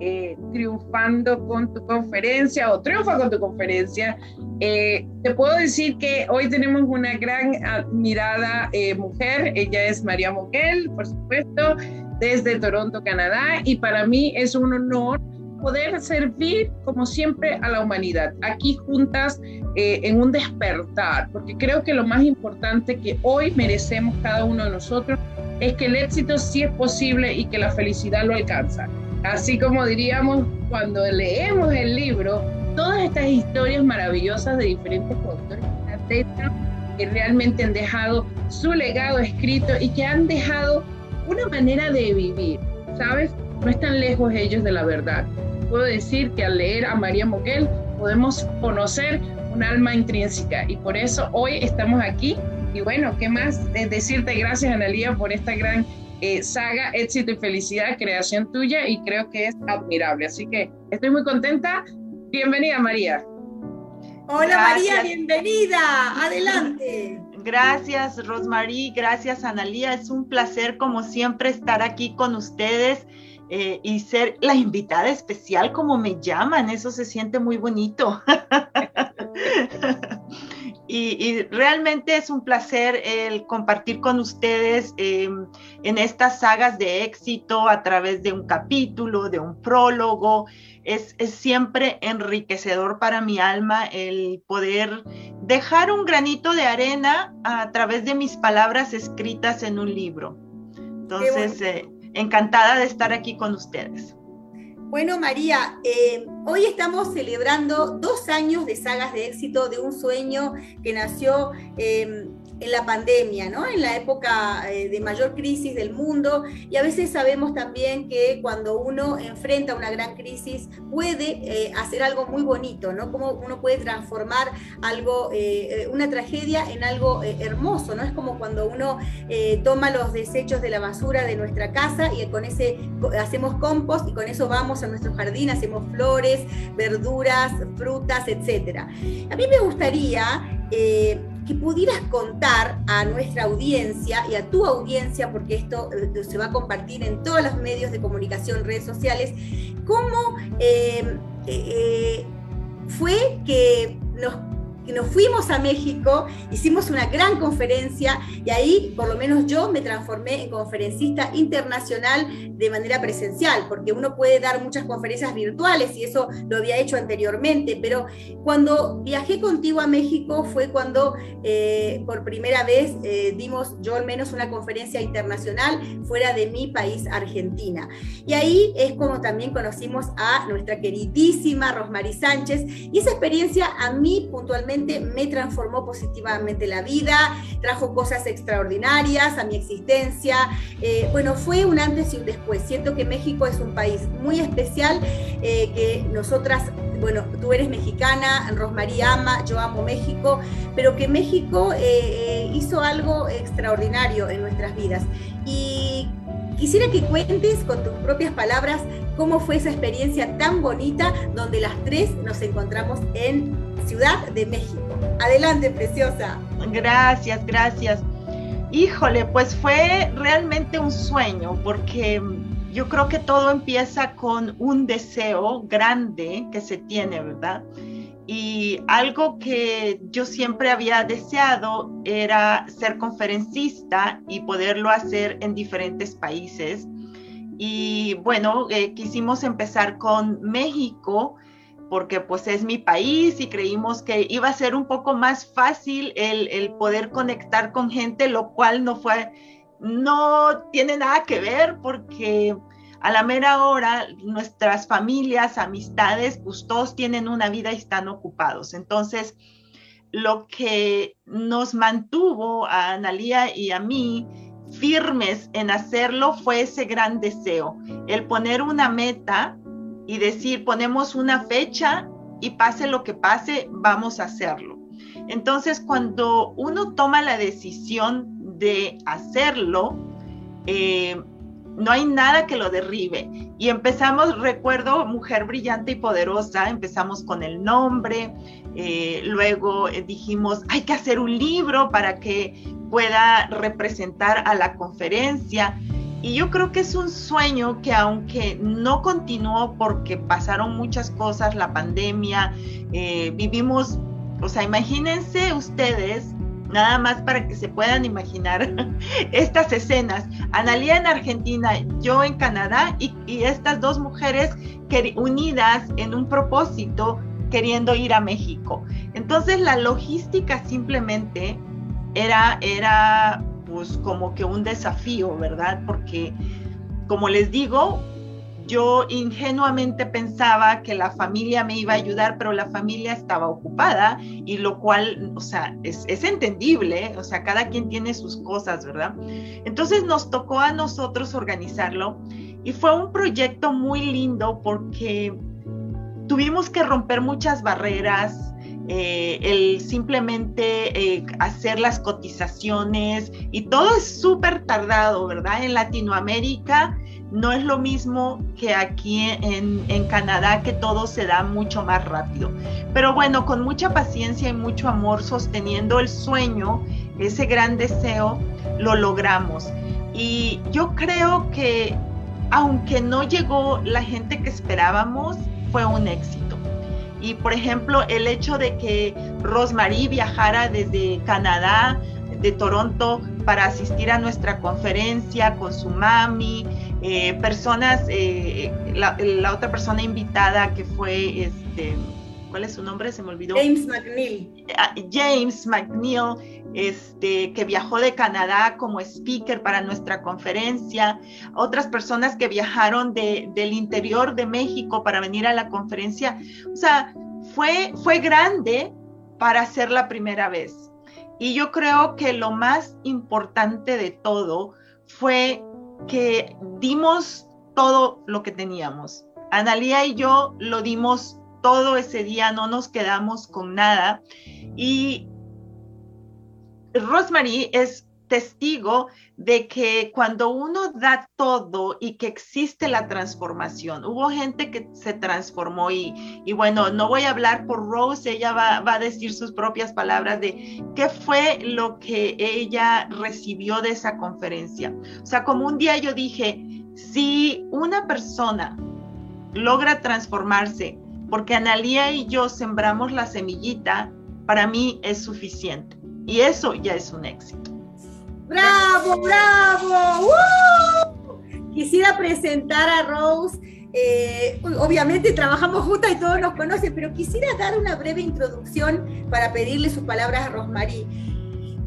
Eh, triunfando con tu conferencia o triunfa con tu conferencia. Eh, te puedo decir que hoy tenemos una gran admirada eh, mujer, ella es María Moquel, por supuesto, desde Toronto, Canadá, y para mí es un honor poder servir como siempre a la humanidad, aquí juntas en un despertar, porque creo que lo más importante que hoy merecemos cada uno de nosotros es que el éxito sí es posible y que la felicidad lo alcanza. Así como diríamos cuando leemos el libro, todas estas historias maravillosas de diferentes autores que realmente han dejado su legado escrito y que han dejado una manera de vivir, ¿sabes? No están lejos ellos de la verdad. Puedo decir que al leer a María Moguel podemos conocer un alma intrínseca y por eso hoy estamos aquí. Y bueno, ¿qué más? Decirte gracias, Analía, por esta gran eh, saga, éxito y felicidad, creación tuya y creo que es admirable. Así que estoy muy contenta. Bienvenida, María. Hola, María, bienvenida. Adelante. Gracias, Rosmarie. Gracias, Analía. Es un placer, como siempre, estar aquí con ustedes. Eh, y ser la invitada especial como me llaman, eso se siente muy bonito. *laughs* Y, realmente es un placer el compartir con ustedes em, en estas sagas de éxito a través de un capítulo, de un prólogo. Es, es, siempre enriquecedor para mi alma el poder dejar un granito de arena a través de mis palabras escritas en un libro. Entonces, eh, encantada de estar aquí con ustedes. Bueno, María, eh, hoy estamos celebrando dos años de sagas de éxito de un sueño que nació eh, en la pandemia, ¿no? En la época eh, de mayor crisis del mundo y a veces sabemos también que cuando uno enfrenta una gran crisis puede eh, hacer algo muy bonito, ¿no? Como uno puede transformar algo, eh, una tragedia en algo hermoso, ¿no? Es como cuando uno toma los desechos de la basura de nuestra casa y con ese hacemos compost y con eso vamos a nuestro jardín, hacemos flores, verduras, frutas, etc. A mí me gustaría que pudieras contar a nuestra audiencia y a tu audiencia, porque esto eh, se va a compartir en todos los medios de comunicación, redes sociales, cómo eh, eh, fue que nos nos fuimos a México, hicimos una gran conferencia y ahí por lo menos yo me transformé en conferencista internacional de manera presencial, porque uno puede dar muchas conferencias virtuales y eso lo había hecho anteriormente, pero cuando viajé contigo a México fue cuando eh, por primera vez eh, dimos yo al menos una conferencia internacional fuera de mi país, Argentina. Y ahí es como también conocimos a nuestra queridísima Rosmarie Sánchez y esa experiencia a mí puntualmente me transformó positivamente la vida, trajo cosas extraordinarias a mi existencia. Eh, bueno, fue un antes y un después. Siento que México es un país muy especial, eh, que nosotras, bueno, tú eres mexicana, Rosmarie ama, yo amo México, pero que México eh, hizo algo extraordinario en nuestras vidas. Y quisiera que cuentes con tus propias palabras cómo fue esa experiencia tan bonita donde las tres nos encontramos en Ciudad de México. Adelante, preciosa. Gracias, gracias. Híjole, pues fue realmente un sueño porque yo creo que todo empieza con un deseo grande que se tiene, ¿verdad? Y algo que yo siempre había deseado era ser conferencista y poderlo hacer en diferentes países. Y bueno, eh, quisimos empezar con México porque pues es mi país y creímos que iba a ser un poco más fácil el, poder conectar con gente, lo cual no fue, no tiene nada que ver porque a la mera hora nuestras familias, amistades, pues todos tienen una vida y están ocupados. Entonces, lo que nos mantuvo a Analía y a mí firmes en hacerlo fue ese gran deseo, el poner una meta y decir, ponemos una fecha y pase lo que pase, vamos a hacerlo. Entonces, cuando uno toma la decisión de hacerlo, eh, no hay nada que lo derribe. Y empezamos, recuerdo, Mujer Brillante y Poderosa, empezamos con el nombre, eh, luego eh, dijimos, hay que hacer un libro para que pueda representar a la conferencia. Y yo creo que es un sueño que aunque no continuó porque pasaron muchas cosas, la pandemia, eh, vivimos, o sea, imagínense ustedes, nada más para que se puedan imaginar *laughs* estas escenas, Analia en Argentina, yo en Canadá y, estas dos mujeres unidas en un propósito queriendo ir a México. Entonces la logística simplemente era, era pues como que un desafío, ¿verdad? Porque, como les digo, yo ingenuamente pensaba que la familia me iba a ayudar, pero la familia estaba ocupada y lo cual, o sea, es, es, entendible, o sea, cada quien tiene sus cosas, ¿verdad? Entonces nos tocó a nosotros organizarlo y fue un proyecto muy lindo porque tuvimos que romper muchas barreras, eh, el simplemente eh, hacer las cotizaciones y todo es súper tardado, ¿verdad? En Latinoamérica no es lo mismo que aquí en, en, Canadá, que todo se da mucho más rápido. Pero bueno, con mucha paciencia y mucho amor, sosteniendo el sueño, ese gran deseo, lo logramos. Y yo creo que aunque no llegó la gente que esperábamos, fue un éxito. Y por ejemplo, el hecho de que Rosemary viajara desde Canadá, de Toronto, para asistir a nuestra conferencia con su mami, eh, personas, eh, la, la, otra persona invitada que fue, este, ¿cuál es su nombre? Se me olvidó. James McNeil. Ah, James McNeil, este, que viajó de Canadá como speaker para nuestra conferencia, otras personas que viajaron de, del interior de México para venir a la conferencia. O sea, fue, fue grande para ser la primera vez. Y yo creo que lo más importante de todo fue que dimos todo lo que teníamos. Analía y yo lo dimos todo ese día, no nos quedamos con nada. Y Rosemary es testigo de que cuando uno da todo y que existe la transformación, hubo gente que se transformó y, y bueno, no voy a hablar por Rose, ella va, va, a decir sus propias palabras de qué fue lo que ella recibió de esa conferencia. O sea, como un día yo dije, si una persona logra transformarse, porque Analía y yo sembramos la semillita, para mí es suficiente. Y eso ya es un éxito. ¡Bravo, bravo! Quisiera presentar a Rose. Eh, obviamente trabajamos juntas y todos nos conocen, pero quisiera dar una breve introducción para pedirle sus palabras a Rosmarie.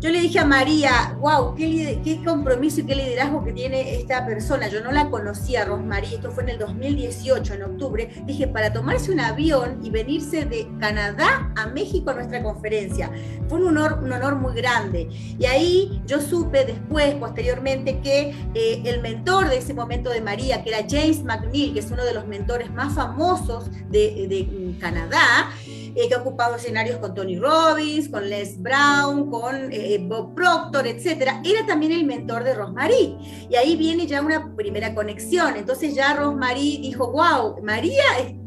Yo le dije a María, wow, qué, compromiso y qué liderazgo que tiene esta persona. Yo no la conocía, Rosmarie, esto fue en el 2018, en octubre. Dije, para tomarse un avión y venirse de Canadá a México a nuestra conferencia. Fue un honor, un honor muy grande. Y ahí yo supe después, posteriormente, que eh, el mentor de ese momento de María, que era James McNeil, que es uno de los mentores más famosos de Canadá, eh, que ha ocupado escenarios con Tony Robbins, con Les Brown, con eh, Bob Proctor, etc. Era también el mentor de Rosemary. Y ahí viene ya una primera conexión. Entonces ya Rosemary dijo, wow, María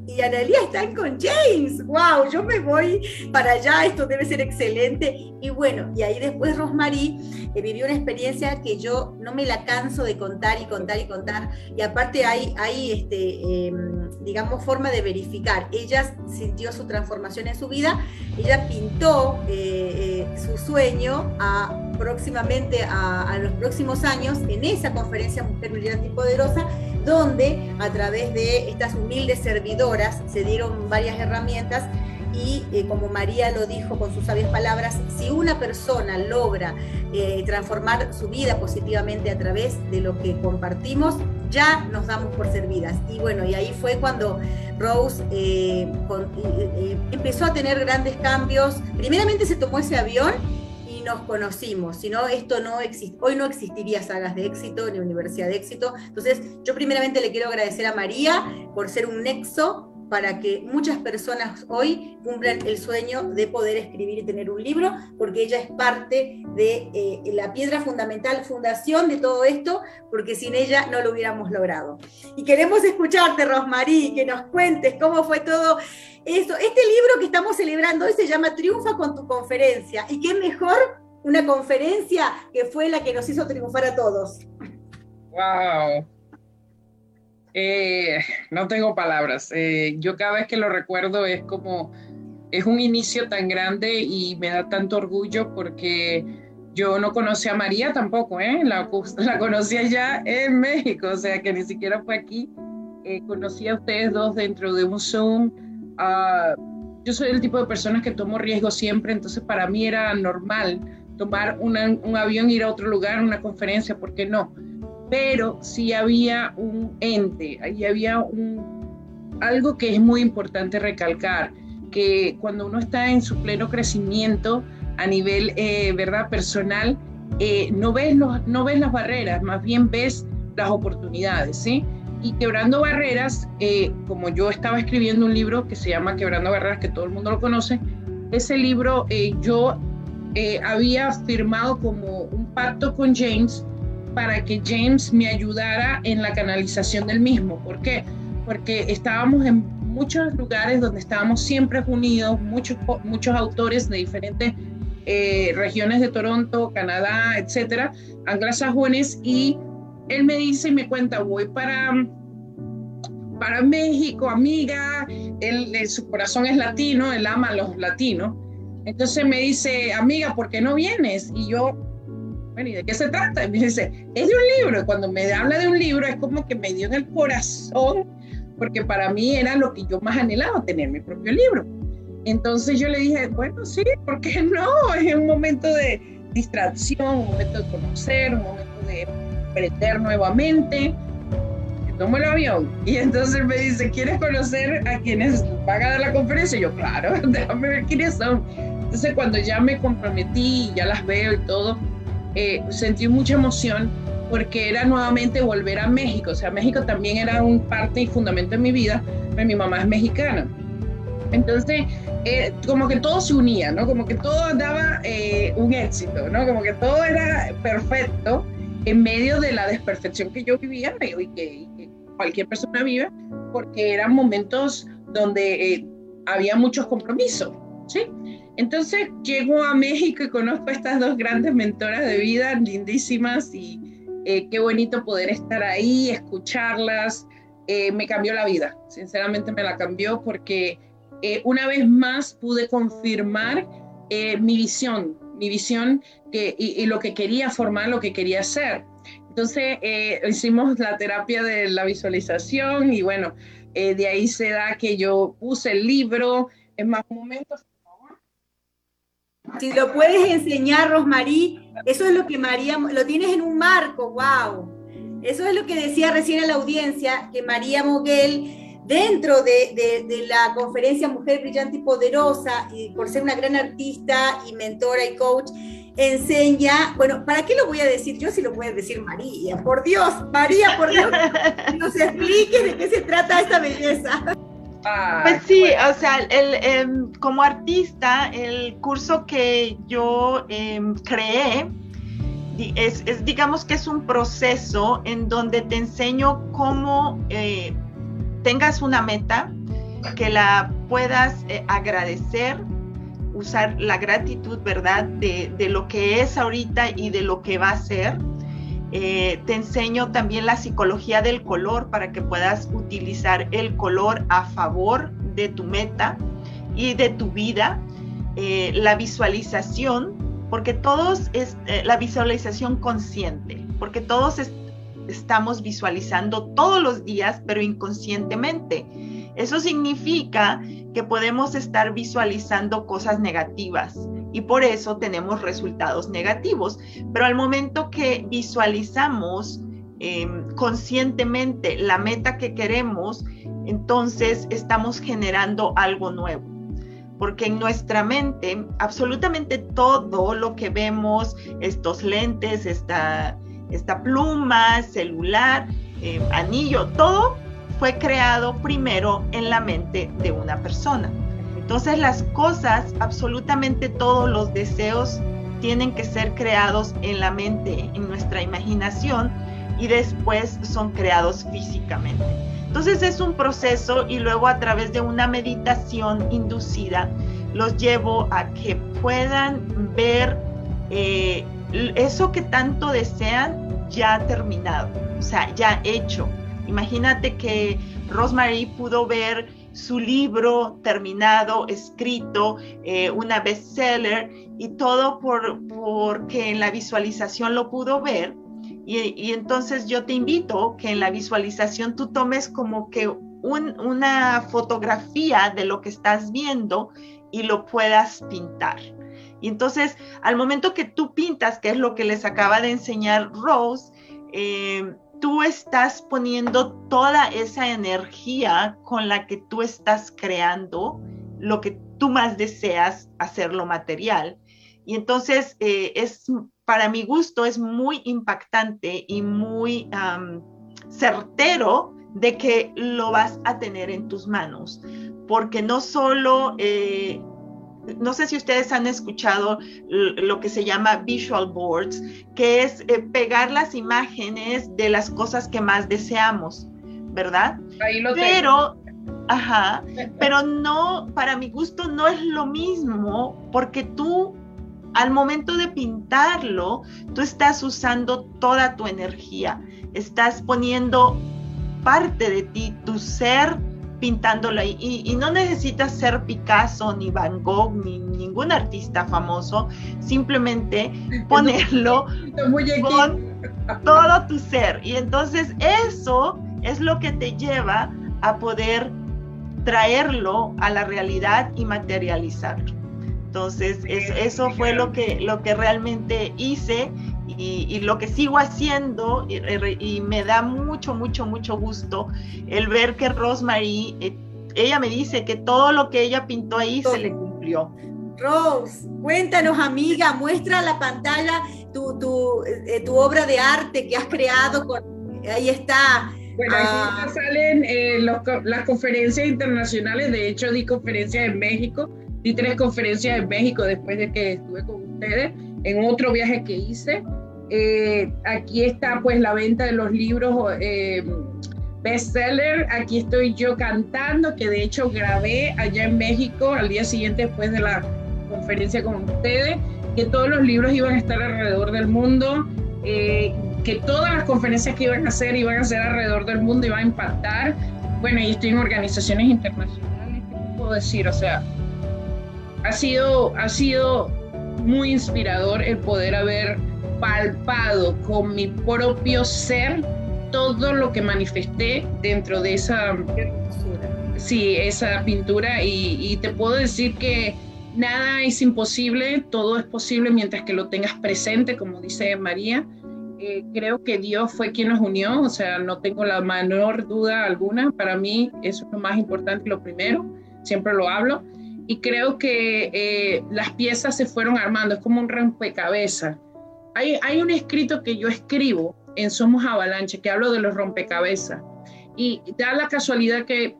y Analia están con James. ¡Wow! Yo me voy para allá, esto debe ser excelente. Y bueno, y ahí después Rosmarie eh, vivió una experiencia que yo no me la canso de contar y contar y contar. Y aparte hay, hay este, em, digamos, forma de verificar. Ella sintió su transformación en su vida, ella pintó eh, eh, su sueño a próximamente a, los próximos años en esa conferencia Mujer Brillante y Poderosa, donde a través de estas humildes servidoras se dieron varias herramientas y eh, como María lo dijo con sus sabias palabras, si una persona logra eh, transformar su vida positivamente a través de lo que compartimos, ya nos damos por servidas. Y bueno, y ahí fue cuando Rose eh, empezó a tener grandes cambios. Primeramente se tomó ese avión nos conocimos, si no, esto no existe, hoy no existiría sagas de éxito ni universidad de éxito. Entonces, yo primeramente le quiero agradecer a María por ser un nexo para que muchas personas hoy cumplan el sueño de poder escribir y tener un libro, porque ella es parte de eh, la piedra fundamental, fundación de todo esto, porque sin ella no lo hubiéramos logrado. Y queremos escucharte, Rosmarí, que nos cuentes cómo fue todo esto. Este libro que estamos celebrando hoy se llama Triunfa con tu conferencia, y qué mejor una conferencia que fue la que nos hizo triunfar a todos. ¡Wow! Eh, no tengo palabras. Eh, yo cada vez que lo recuerdo es como, es un inicio tan grande y me da tanto orgullo porque yo no conocí a María tampoco, ¿eh? la, la conocí allá en México, o sea que ni siquiera fue aquí. Eh, conocí a ustedes dos dentro de un Zoom. Ah, yo soy el tipo de persona que tomo riesgo siempre, entonces para mí era normal tomar un avión, ir a otro lugar, una conferencia, ¿por qué no? Pero sí había un ente, ahí había un, algo que es muy importante recalcar, que cuando uno está en su pleno crecimiento a nivel, eh, ¿verdad?, personal, eh, no, ves no ves las barreras, más bien ves las oportunidades, ¿sí? Y Quebrando Barreras, eh, como yo estaba escribiendo un libro que se llama Quebrando Barreras, que todo el mundo lo conoce, ese libro yo había firmado como un pacto con James para que James me ayudara en la canalización del mismo. ¿Por qué? Porque estábamos en muchos lugares donde estábamos siempre unidos, muchos, muchos autores de diferentes eh, regiones de Toronto, Canadá, etcétera, anglosajones, y él me dice y me cuenta, voy para, para México, amiga, él, su corazón es latino, él ama a los latinos, entonces me dice, amiga, ¿por qué no vienes? Y yo, bueno, ¿y de qué se trata? Y me dice, es de un libro. Y cuando me habla de un libro es como que me dio en el corazón, porque para mí era lo que yo más anhelaba, tener mi propio libro. Entonces yo le dije, bueno, sí, ¿por qué no? *laughs* Es un momento de distracción, un momento de conocer, un momento de aprender nuevamente. Tomo el avión y entonces me dice, ¿quieres conocer a quienes van a dar la conferencia? Y yo, claro, *laughs* déjame ver quiénes son. Entonces cuando ya me comprometí, ya las veo y todo, eh, sentí mucha emoción porque era nuevamente volver a México. O sea, México también era un parte y fundamento de mi vida, pero mi mamá es mexicana. Entonces, eh, como que todo se unía, ¿no? Como que todo daba eh, un éxito, ¿no? Como que todo era perfecto en medio de la desperfección que yo vivía y que, cualquier persona vive, porque eran momentos donde había muchos compromisos, ¿sí? Entonces llego a México y conozco a estas dos grandes mentoras de vida, lindísimas, y eh, qué bonito poder estar ahí, escucharlas. Eh, me cambió la vida, sinceramente me la cambió porque eh, una vez más pude confirmar mi visión, mi visión y, lo que quería formar, lo que quería hacer. Entonces hicimos la terapia de la visualización y bueno, de ahí se da que yo puse el libro. Es más, un momento, Si lo puedes enseñar, Rosmarí, eso es lo que María, lo tienes en un marco, wow. Eso es lo que decía recién a la audiencia, que María Moguel, dentro de, de, la conferencia Mujer Brillante y Poderosa, y por ser una gran artista y mentora y coach, enseña, bueno, ¿para qué lo voy a decir yo si lo puede decir María? Por Dios, María, por Dios, nos explique de qué se trata esta belleza. Pues sí, o sea, el, em, como artista, el curso que yo em, creé, es, digamos que es un proceso en donde te enseño cómo eh, tengas una meta, que la puedas eh, agradecer, usar la gratitud, ¿verdad? De, lo que es ahorita y de lo que va a ser. Eh, te enseño también la psicología del color para que puedas utilizar el color a favor de tu meta y de tu vida. la visualización porque todos es eh, la visualización consciente, porque todos estamos visualizando todos los días, pero inconscientemente. Eso significa que podemos estar visualizando cosas negativas y por eso tenemos resultados negativos. Pero al momento que visualizamos em, conscientemente la meta que queremos, entonces estamos generando algo nuevo porque en nuestra mente absolutamente todo lo que vemos, estos lentes, esta, esta pluma, celular, eh, anillo, todo fue creado primero en la mente de una persona. Entonces las cosas, absolutamente todos los deseos tienen que ser creados en la mente, en nuestra imaginación y después son creados físicamente. Entonces es un proceso y luego a través de una meditación inducida los llevo a que puedan ver eh, eso que tanto desean ya terminado, o sea, ya hecho. Imagínate que Rosemary pudo ver su libro terminado, escrito, eh, una bestseller y todo por, porque en la visualización lo pudo ver y, entonces yo te invito que en la visualización tú tomes como que una fotografía de lo que estás viendo y lo puedas pintar. Y entonces, al momento que tú pintas, que es lo que les acaba de enseñar Rose, eh, tú estás poniendo toda esa energía con la que tú estás creando lo que tú más deseas hacerlo material. Y entonces eh, es para mi gusto es muy impactante y muy certero de que lo vas a tener en tus manos, porque no solo, eh, no sé si ustedes han escuchado lo que se llama visual boards, que es eh, pegar las imágenes de las cosas que más deseamos, ¿verdad? Ahí lo Pero, ajá, pero no, para mi gusto no es lo mismo, porque tú al momento de pintarlo, tú estás usando toda tu energía, estás poniendo parte de ti, tu ser, pintándolo ahí. Y, no necesitas ser Picasso, ni Van Gogh, ni ningún artista famoso, simplemente *laughs* ponerlo con todo tu ser. Y entonces eso es lo que te lleva a poder traerlo a la realidad y materializarlo. Entonces, eso fue lo que, lo que realmente hice y, lo que sigo haciendo y, me da mucho, mucho, mucho gusto el ver que Rosemary, eh, ella me dice que todo lo que ella pintó ahí se le cumplió. Rose, cuéntanos amiga, muestra la pantalla tu, tu, eh, tu obra de arte que has creado, con, ahí está. Bueno, aquí ah. salen eh, las conferencias internacionales, de hecho di conferencias en México, Di tres conferencias en México después de que estuve con ustedes, en otro viaje que hice. Eh, aquí está pues la venta de los libros eh, bestseller. Aquí estoy yo cantando, que de hecho grabé allá en México al día siguiente después de la conferencia con ustedes, que todos los libros iban a estar alrededor del mundo, eh, que todas las conferencias que iban a hacer iban a ser alrededor del mundo, iban a impactar. Bueno, y estoy en organizaciones internacionales, ¿qué puedo decir? O sea, ha sido, ha sido muy inspirador el poder haber palpado con mi propio ser todo lo que manifesté dentro de esa, sí, esa pintura y, te puedo decir que nada es imposible, todo es posible mientras que lo tengas presente, como dice María. Eh, creo que Dios fue quien nos unió, o sea, no tengo la menor duda alguna. Para mí eso es lo más importante, lo primero, siempre lo hablo. Y creo que eh, las piezas se fueron armando, es como un rompecabezas. Hay, hay un escrito que yo escribo en Somos Avalanche que hablo de los rompecabezas. Y da la casualidad que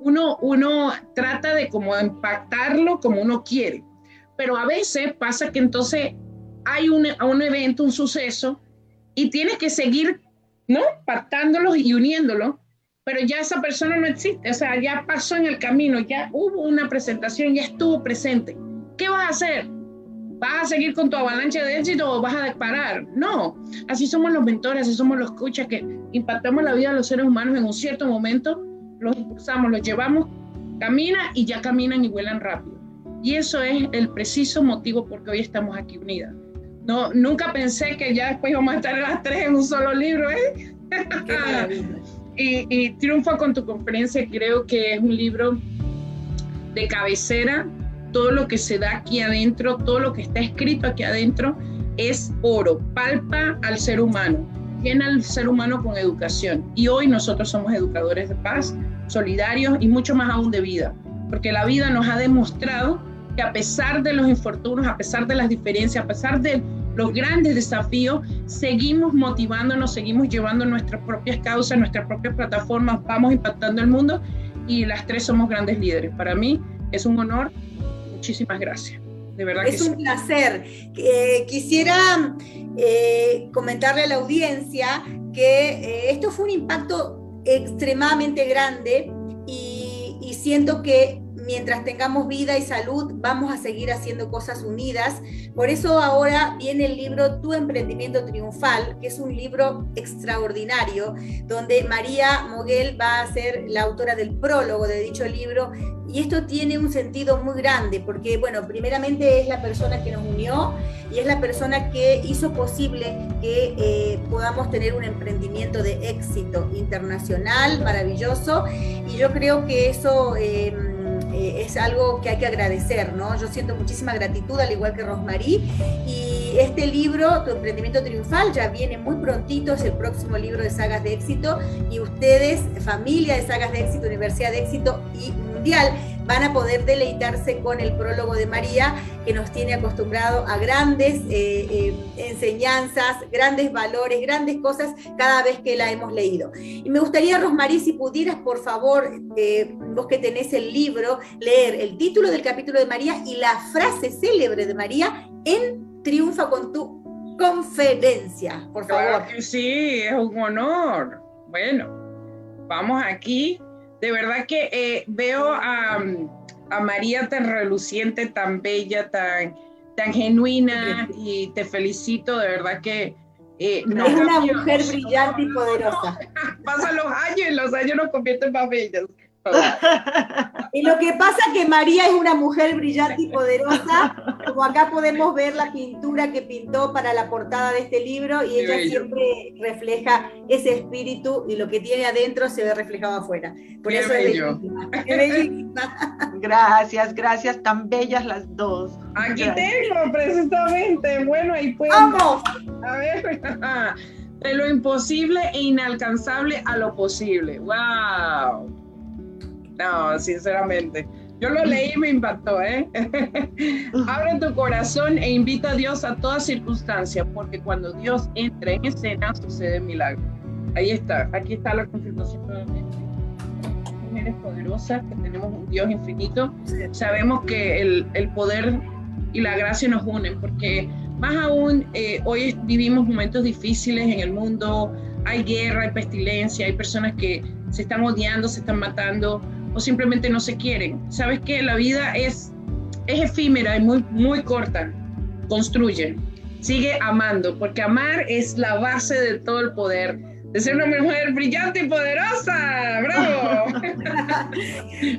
uno, uno trata de como impactarlo como uno quiere, pero a veces pasa que entonces hay un, un evento, un suceso, y tienes que seguir, ¿no? Pactándolos y uniéndolos, pero ya esa persona no existe, o sea, ya pasó en el camino, ya hubo una presentación, ya estuvo presente. ¿Qué vas a hacer? ¿Vas a seguir con tu avalancha de éxito o vas a parar? No, así somos los mentores, así somos los coaches que impactamos la vida de los seres humanos en un cierto momento los impulsamos, los llevamos, camina y ya caminan y vuelan rápido. Y eso es el preciso motivo por qué hoy estamos aquí unidas. No, nunca pensé que ya después íbamos a estar las tres en un solo libro, ¿eh? Y, Triunfa con tu conferencia creo que es un libro de cabecera. Todo lo que se da aquí adentro, todo lo que está escrito aquí adentro es oro, palpa al ser humano llena al ser humano con educación. Y hoy nosotros somos educadores de paz, solidarios y mucho más aún de vida, porque la vida nos ha demostrado que a pesar de los infortunios, a pesar de las diferencias, a pesar de los grandes desafíos, seguimos motivándonos, seguimos llevando nuestras propias causas, nuestras propias plataformas, vamos impactando el mundo y las tres somos grandes líderes. Para mí es un honor. Muchísimas gracias es un placer. Eh, quisiera eh, comentarle a la audiencia que eh, esto fue un impacto extremadamente grande y, y siento que mientras tengamos vida y salud, vamos a seguir haciendo cosas unidas. Por eso ahora viene el libro Tu Emprendimiento Triunfal, que es un libro extraordinario, donde María Moguel va a ser la autora del prólogo de dicho libro. Y esto tiene un sentido muy grande, porque, bueno, primeramente es la persona que nos unió y es la persona que hizo posible que eh, podamos tener un emprendimiento de éxito internacional, maravilloso. Y yo creo que eso... Eh, eh, es algo que hay que agradecer, ¿no? Yo siento muchísima gratitud, al igual que Rosmarí, y este libro, Tu Emprendimiento Triunfal, ya viene muy prontito, es el próximo libro de sagas de éxito, y ustedes, familia de sagas de éxito, Universidad de éxito y Mundial, van a poder deleitarse con el prólogo de María, que nos tiene acostumbrado a grandes eh, eh, enseñanzas, grandes valores, grandes cosas cada vez que la hemos leído. Y me gustaría, Rosmarí, si pudieras, por favor, eh, vos que tenés el libro, leer el título del capítulo de María y la frase célebre de María en Triunfa con tu conferencia, por favor. Claro sí, es un honor. Bueno, vamos aquí de verdad que eh, veo a, María tan reluciente, tan bella, tan, tan genuina y te felicito, de verdad que... Eh, es una mujer brillante y poderosa. *laughs* pasan los años y los años nos convierten más bellas. *laughs* Y lo que pasa es que María es una mujer brillante y poderosa, *laughs* como acá podemos ver la pintura que pintó para la portada de este libro y ella siempre refleja ese espíritu y lo que tiene adentro se ve reflejado afuera. Por eso es bellísima. *laughs* Gracias, gracias, tan bellas las dos. Aquí tengo precisamente, bueno, ahí pueden... ¡Vamos! A ver, de lo imposible e inalcanzable a lo posible. ¡Wow! No, sinceramente. Yo lo leí y me impactó, ¿eh? *laughs* Abre tu corazón e invita a Dios a toda circunstancia, porque cuando Dios entra en escena sucede milagro. Ahí está, aquí está la confirmación nuevamente. Mujeres poderosas, que tenemos un Dios infinito. Sabemos que el, el poder y la gracia nos unen, porque más aún eh, hoy vivimos momentos difíciles en el mundo, hay guerra, hay pestilencia, hay personas que se están odiando, se están matando o simplemente no se quieren. ¿Sabes qué? La vida es, es efímera y muy, muy corta. Construye, sigue amando, porque amar es la base de todo el poder. De ser una mujer brillante y poderosa. ¡Bravo!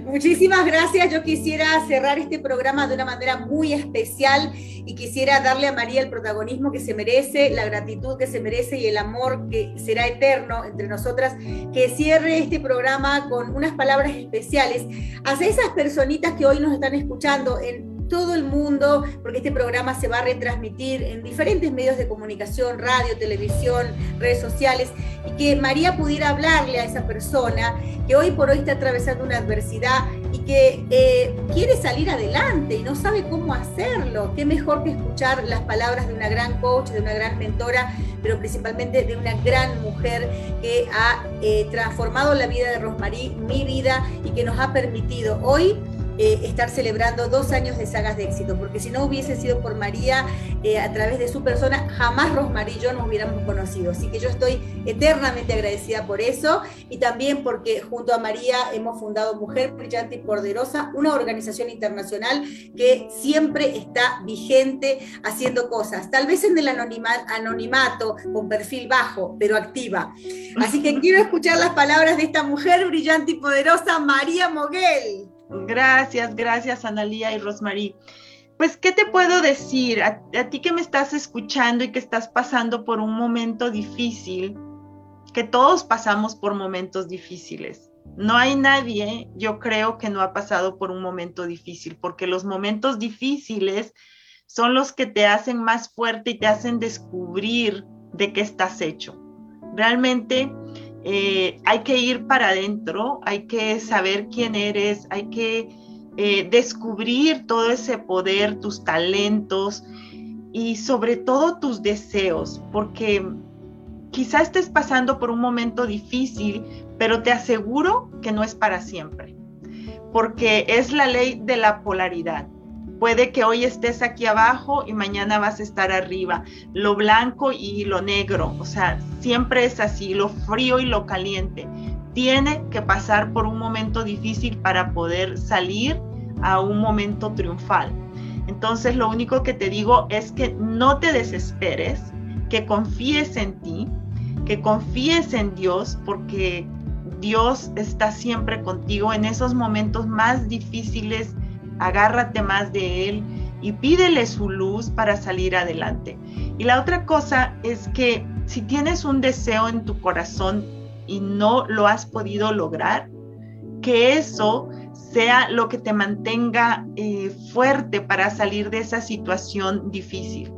*laughs* Muchísimas gracias. Yo quisiera cerrar este programa de una manera muy especial y quisiera darle a María el protagonismo que se merece, la gratitud que se merece y el amor que será eterno entre nosotras. Que cierre este programa con unas palabras especiales hacia esas personitas que hoy nos están escuchando en todo el mundo, porque este programa se va a retransmitir en diferentes medios de comunicación, radio, televisión, redes sociales, y que María pudiera hablarle a esa persona que hoy por hoy está atravesando una adversidad y que eh, quiere salir adelante y no sabe cómo hacerlo. Qué mejor que escuchar las palabras de una gran coach, de una gran mentora, pero principalmente de una gran mujer que ha eh, transformado la vida de Rosmarie, mi vida, y que nos ha permitido hoy eh, estar celebrando dos años de sagas de éxito, porque si no hubiese sido por María, eh, a través de su persona, jamás Rosmarie y yo nos hubiéramos conocido. Así que yo estoy eternamente agradecida por eso y también porque junto a María hemos fundado Mujer Brillante y Poderosa, una organización internacional que siempre está vigente haciendo cosas, tal vez en el anonimato, con perfil bajo, pero activa. Así que *laughs* quiero escuchar las palabras de esta mujer brillante y poderosa, María Moguel. Gracias, gracias Analía y Rosmarie. Pues, ¿qué te puedo decir? A, ti que me estás escuchando y que estás pasando por un momento difícil, que todos pasamos por momentos difíciles. No hay nadie, yo creo, que no ha pasado por un momento difícil, porque los momentos difíciles son los que te hacen más fuerte y te hacen descubrir de qué estás hecho. Realmente eh, hay que ir para adentro, hay que saber quién eres, hay que eh, descubrir todo ese poder, tus talentos y sobre todo tus deseos, porque quizás estés pasando por un momento difícil, pero te aseguro que no es para siempre, porque es la ley de la polaridad. Puede que hoy estés aquí abajo y mañana vas a estar arriba. Lo blanco y lo negro, o sea, siempre es así, lo frío y lo caliente. Tiene que pasar por un momento difícil para poder salir a un momento triunfal. Entonces, lo único que te digo es que no te desesperes, que confíes en ti, que confíes en Dios, porque Dios está siempre contigo en esos momentos más difíciles agárrate más de Él y pídele su luz para salir adelante. Y la otra cosa es que si tienes un deseo en tu corazón y no lo has podido lograr, que eso sea lo que te mantenga eh, fuerte para salir de esa situación difícil.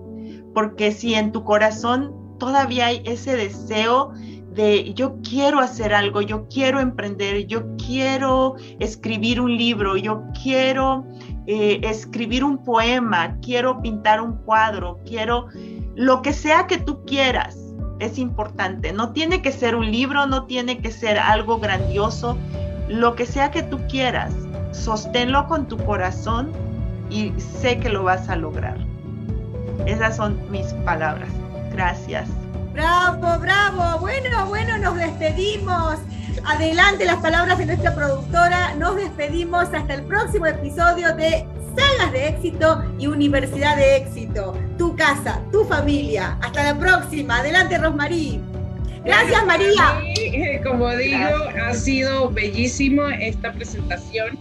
Porque si en tu corazón todavía hay ese deseo de yo quiero hacer algo, yo quiero emprender, yo quiero escribir un libro, yo quiero eh, escribir un poema, quiero pintar un cuadro, quiero lo que sea que tú quieras. Es importante, no tiene que ser un libro, no tiene que ser algo grandioso, lo que sea que tú quieras, sosténlo con tu corazón y sé que lo vas a lograr. Esas son mis palabras. Gracias. Bravo, bravo. Bueno, bueno, nos despedimos. Adelante las palabras de nuestra productora. Nos despedimos hasta el próximo episodio de Sagas de Éxito y Universidad de Éxito. Tu casa, tu familia. Hasta la próxima. Adelante, Rosmarí. Gracias, María. *laughs* Como digo, ha sido bellísimo esta presentación.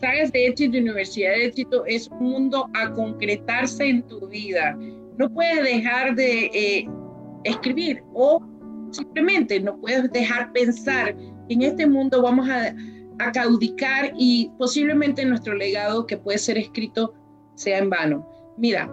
Sagas de Éxito y Universidad de Éxito es un mundo a concretarse en tu vida. No puedes dejar de eh, escribir o simplemente no puedes dejar pensar en este mundo vamos a, a caudicar y posiblemente nuestro legado que puede ser escrito sea en vano. Mira,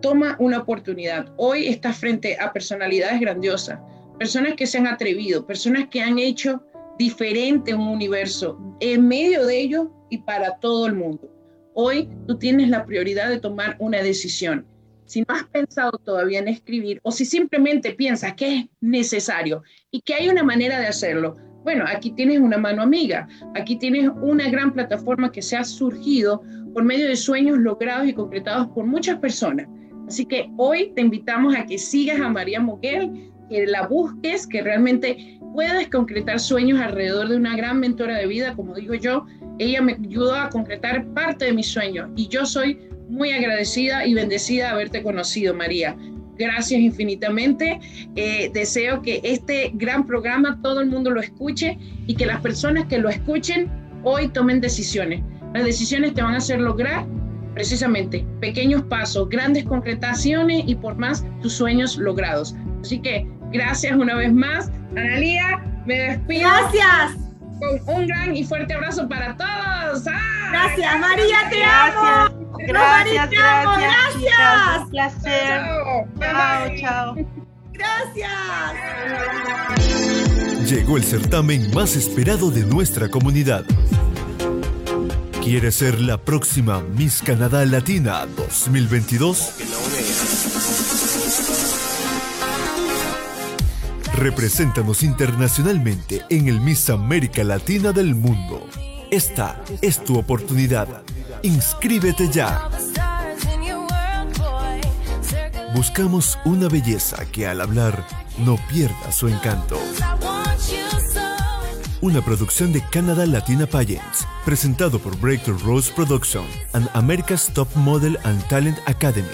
toma una oportunidad. Hoy estás frente a personalidades grandiosas, personas que se han atrevido, personas que han hecho diferente un universo en medio de ellos y para todo el mundo. Hoy tú tienes la prioridad de tomar una decisión si no has pensado todavía en escribir o si simplemente piensas que es necesario y que hay una manera de hacerlo, bueno, aquí tienes una mano amiga, aquí tienes una gran plataforma que se ha surgido por medio de sueños logrados y concretados por muchas personas. Así que hoy te invitamos a que sigas a María Moguel, que la busques, que realmente puedas concretar sueños alrededor de una gran mentora de vida, como digo yo. Ella me ayudó a concretar parte de mis sueños y yo soy muy agradecida y bendecida de haberte conocido, María. Gracias infinitamente. Eh, deseo que este gran programa todo el mundo lo escuche y que las personas que lo escuchen hoy tomen decisiones. Las decisiones te van a hacer lograr precisamente pequeños pasos, grandes concretaciones y por más tus sueños logrados. Así que gracias una vez más. Analía, me despido. Gracias. Con un gran y fuerte abrazo para todos. Gracias, María, te amo. Gracias, gracias. Gracias. Un placer. Chao, chao. Gracias. Llegó el certamen más esperado de nuestra comunidad. ¿Quieres ser la próxima Miss Canadá Latina 2022? Represéntanos internacionalmente en el Miss América Latina del mundo. Esta es tu oportunidad. Inscríbete ya. Buscamos una belleza que al hablar no pierda su encanto. Una producción de Canada Latina Pageants, presentado por Breakthrough Rose Production and America's Top Model and Talent Academy.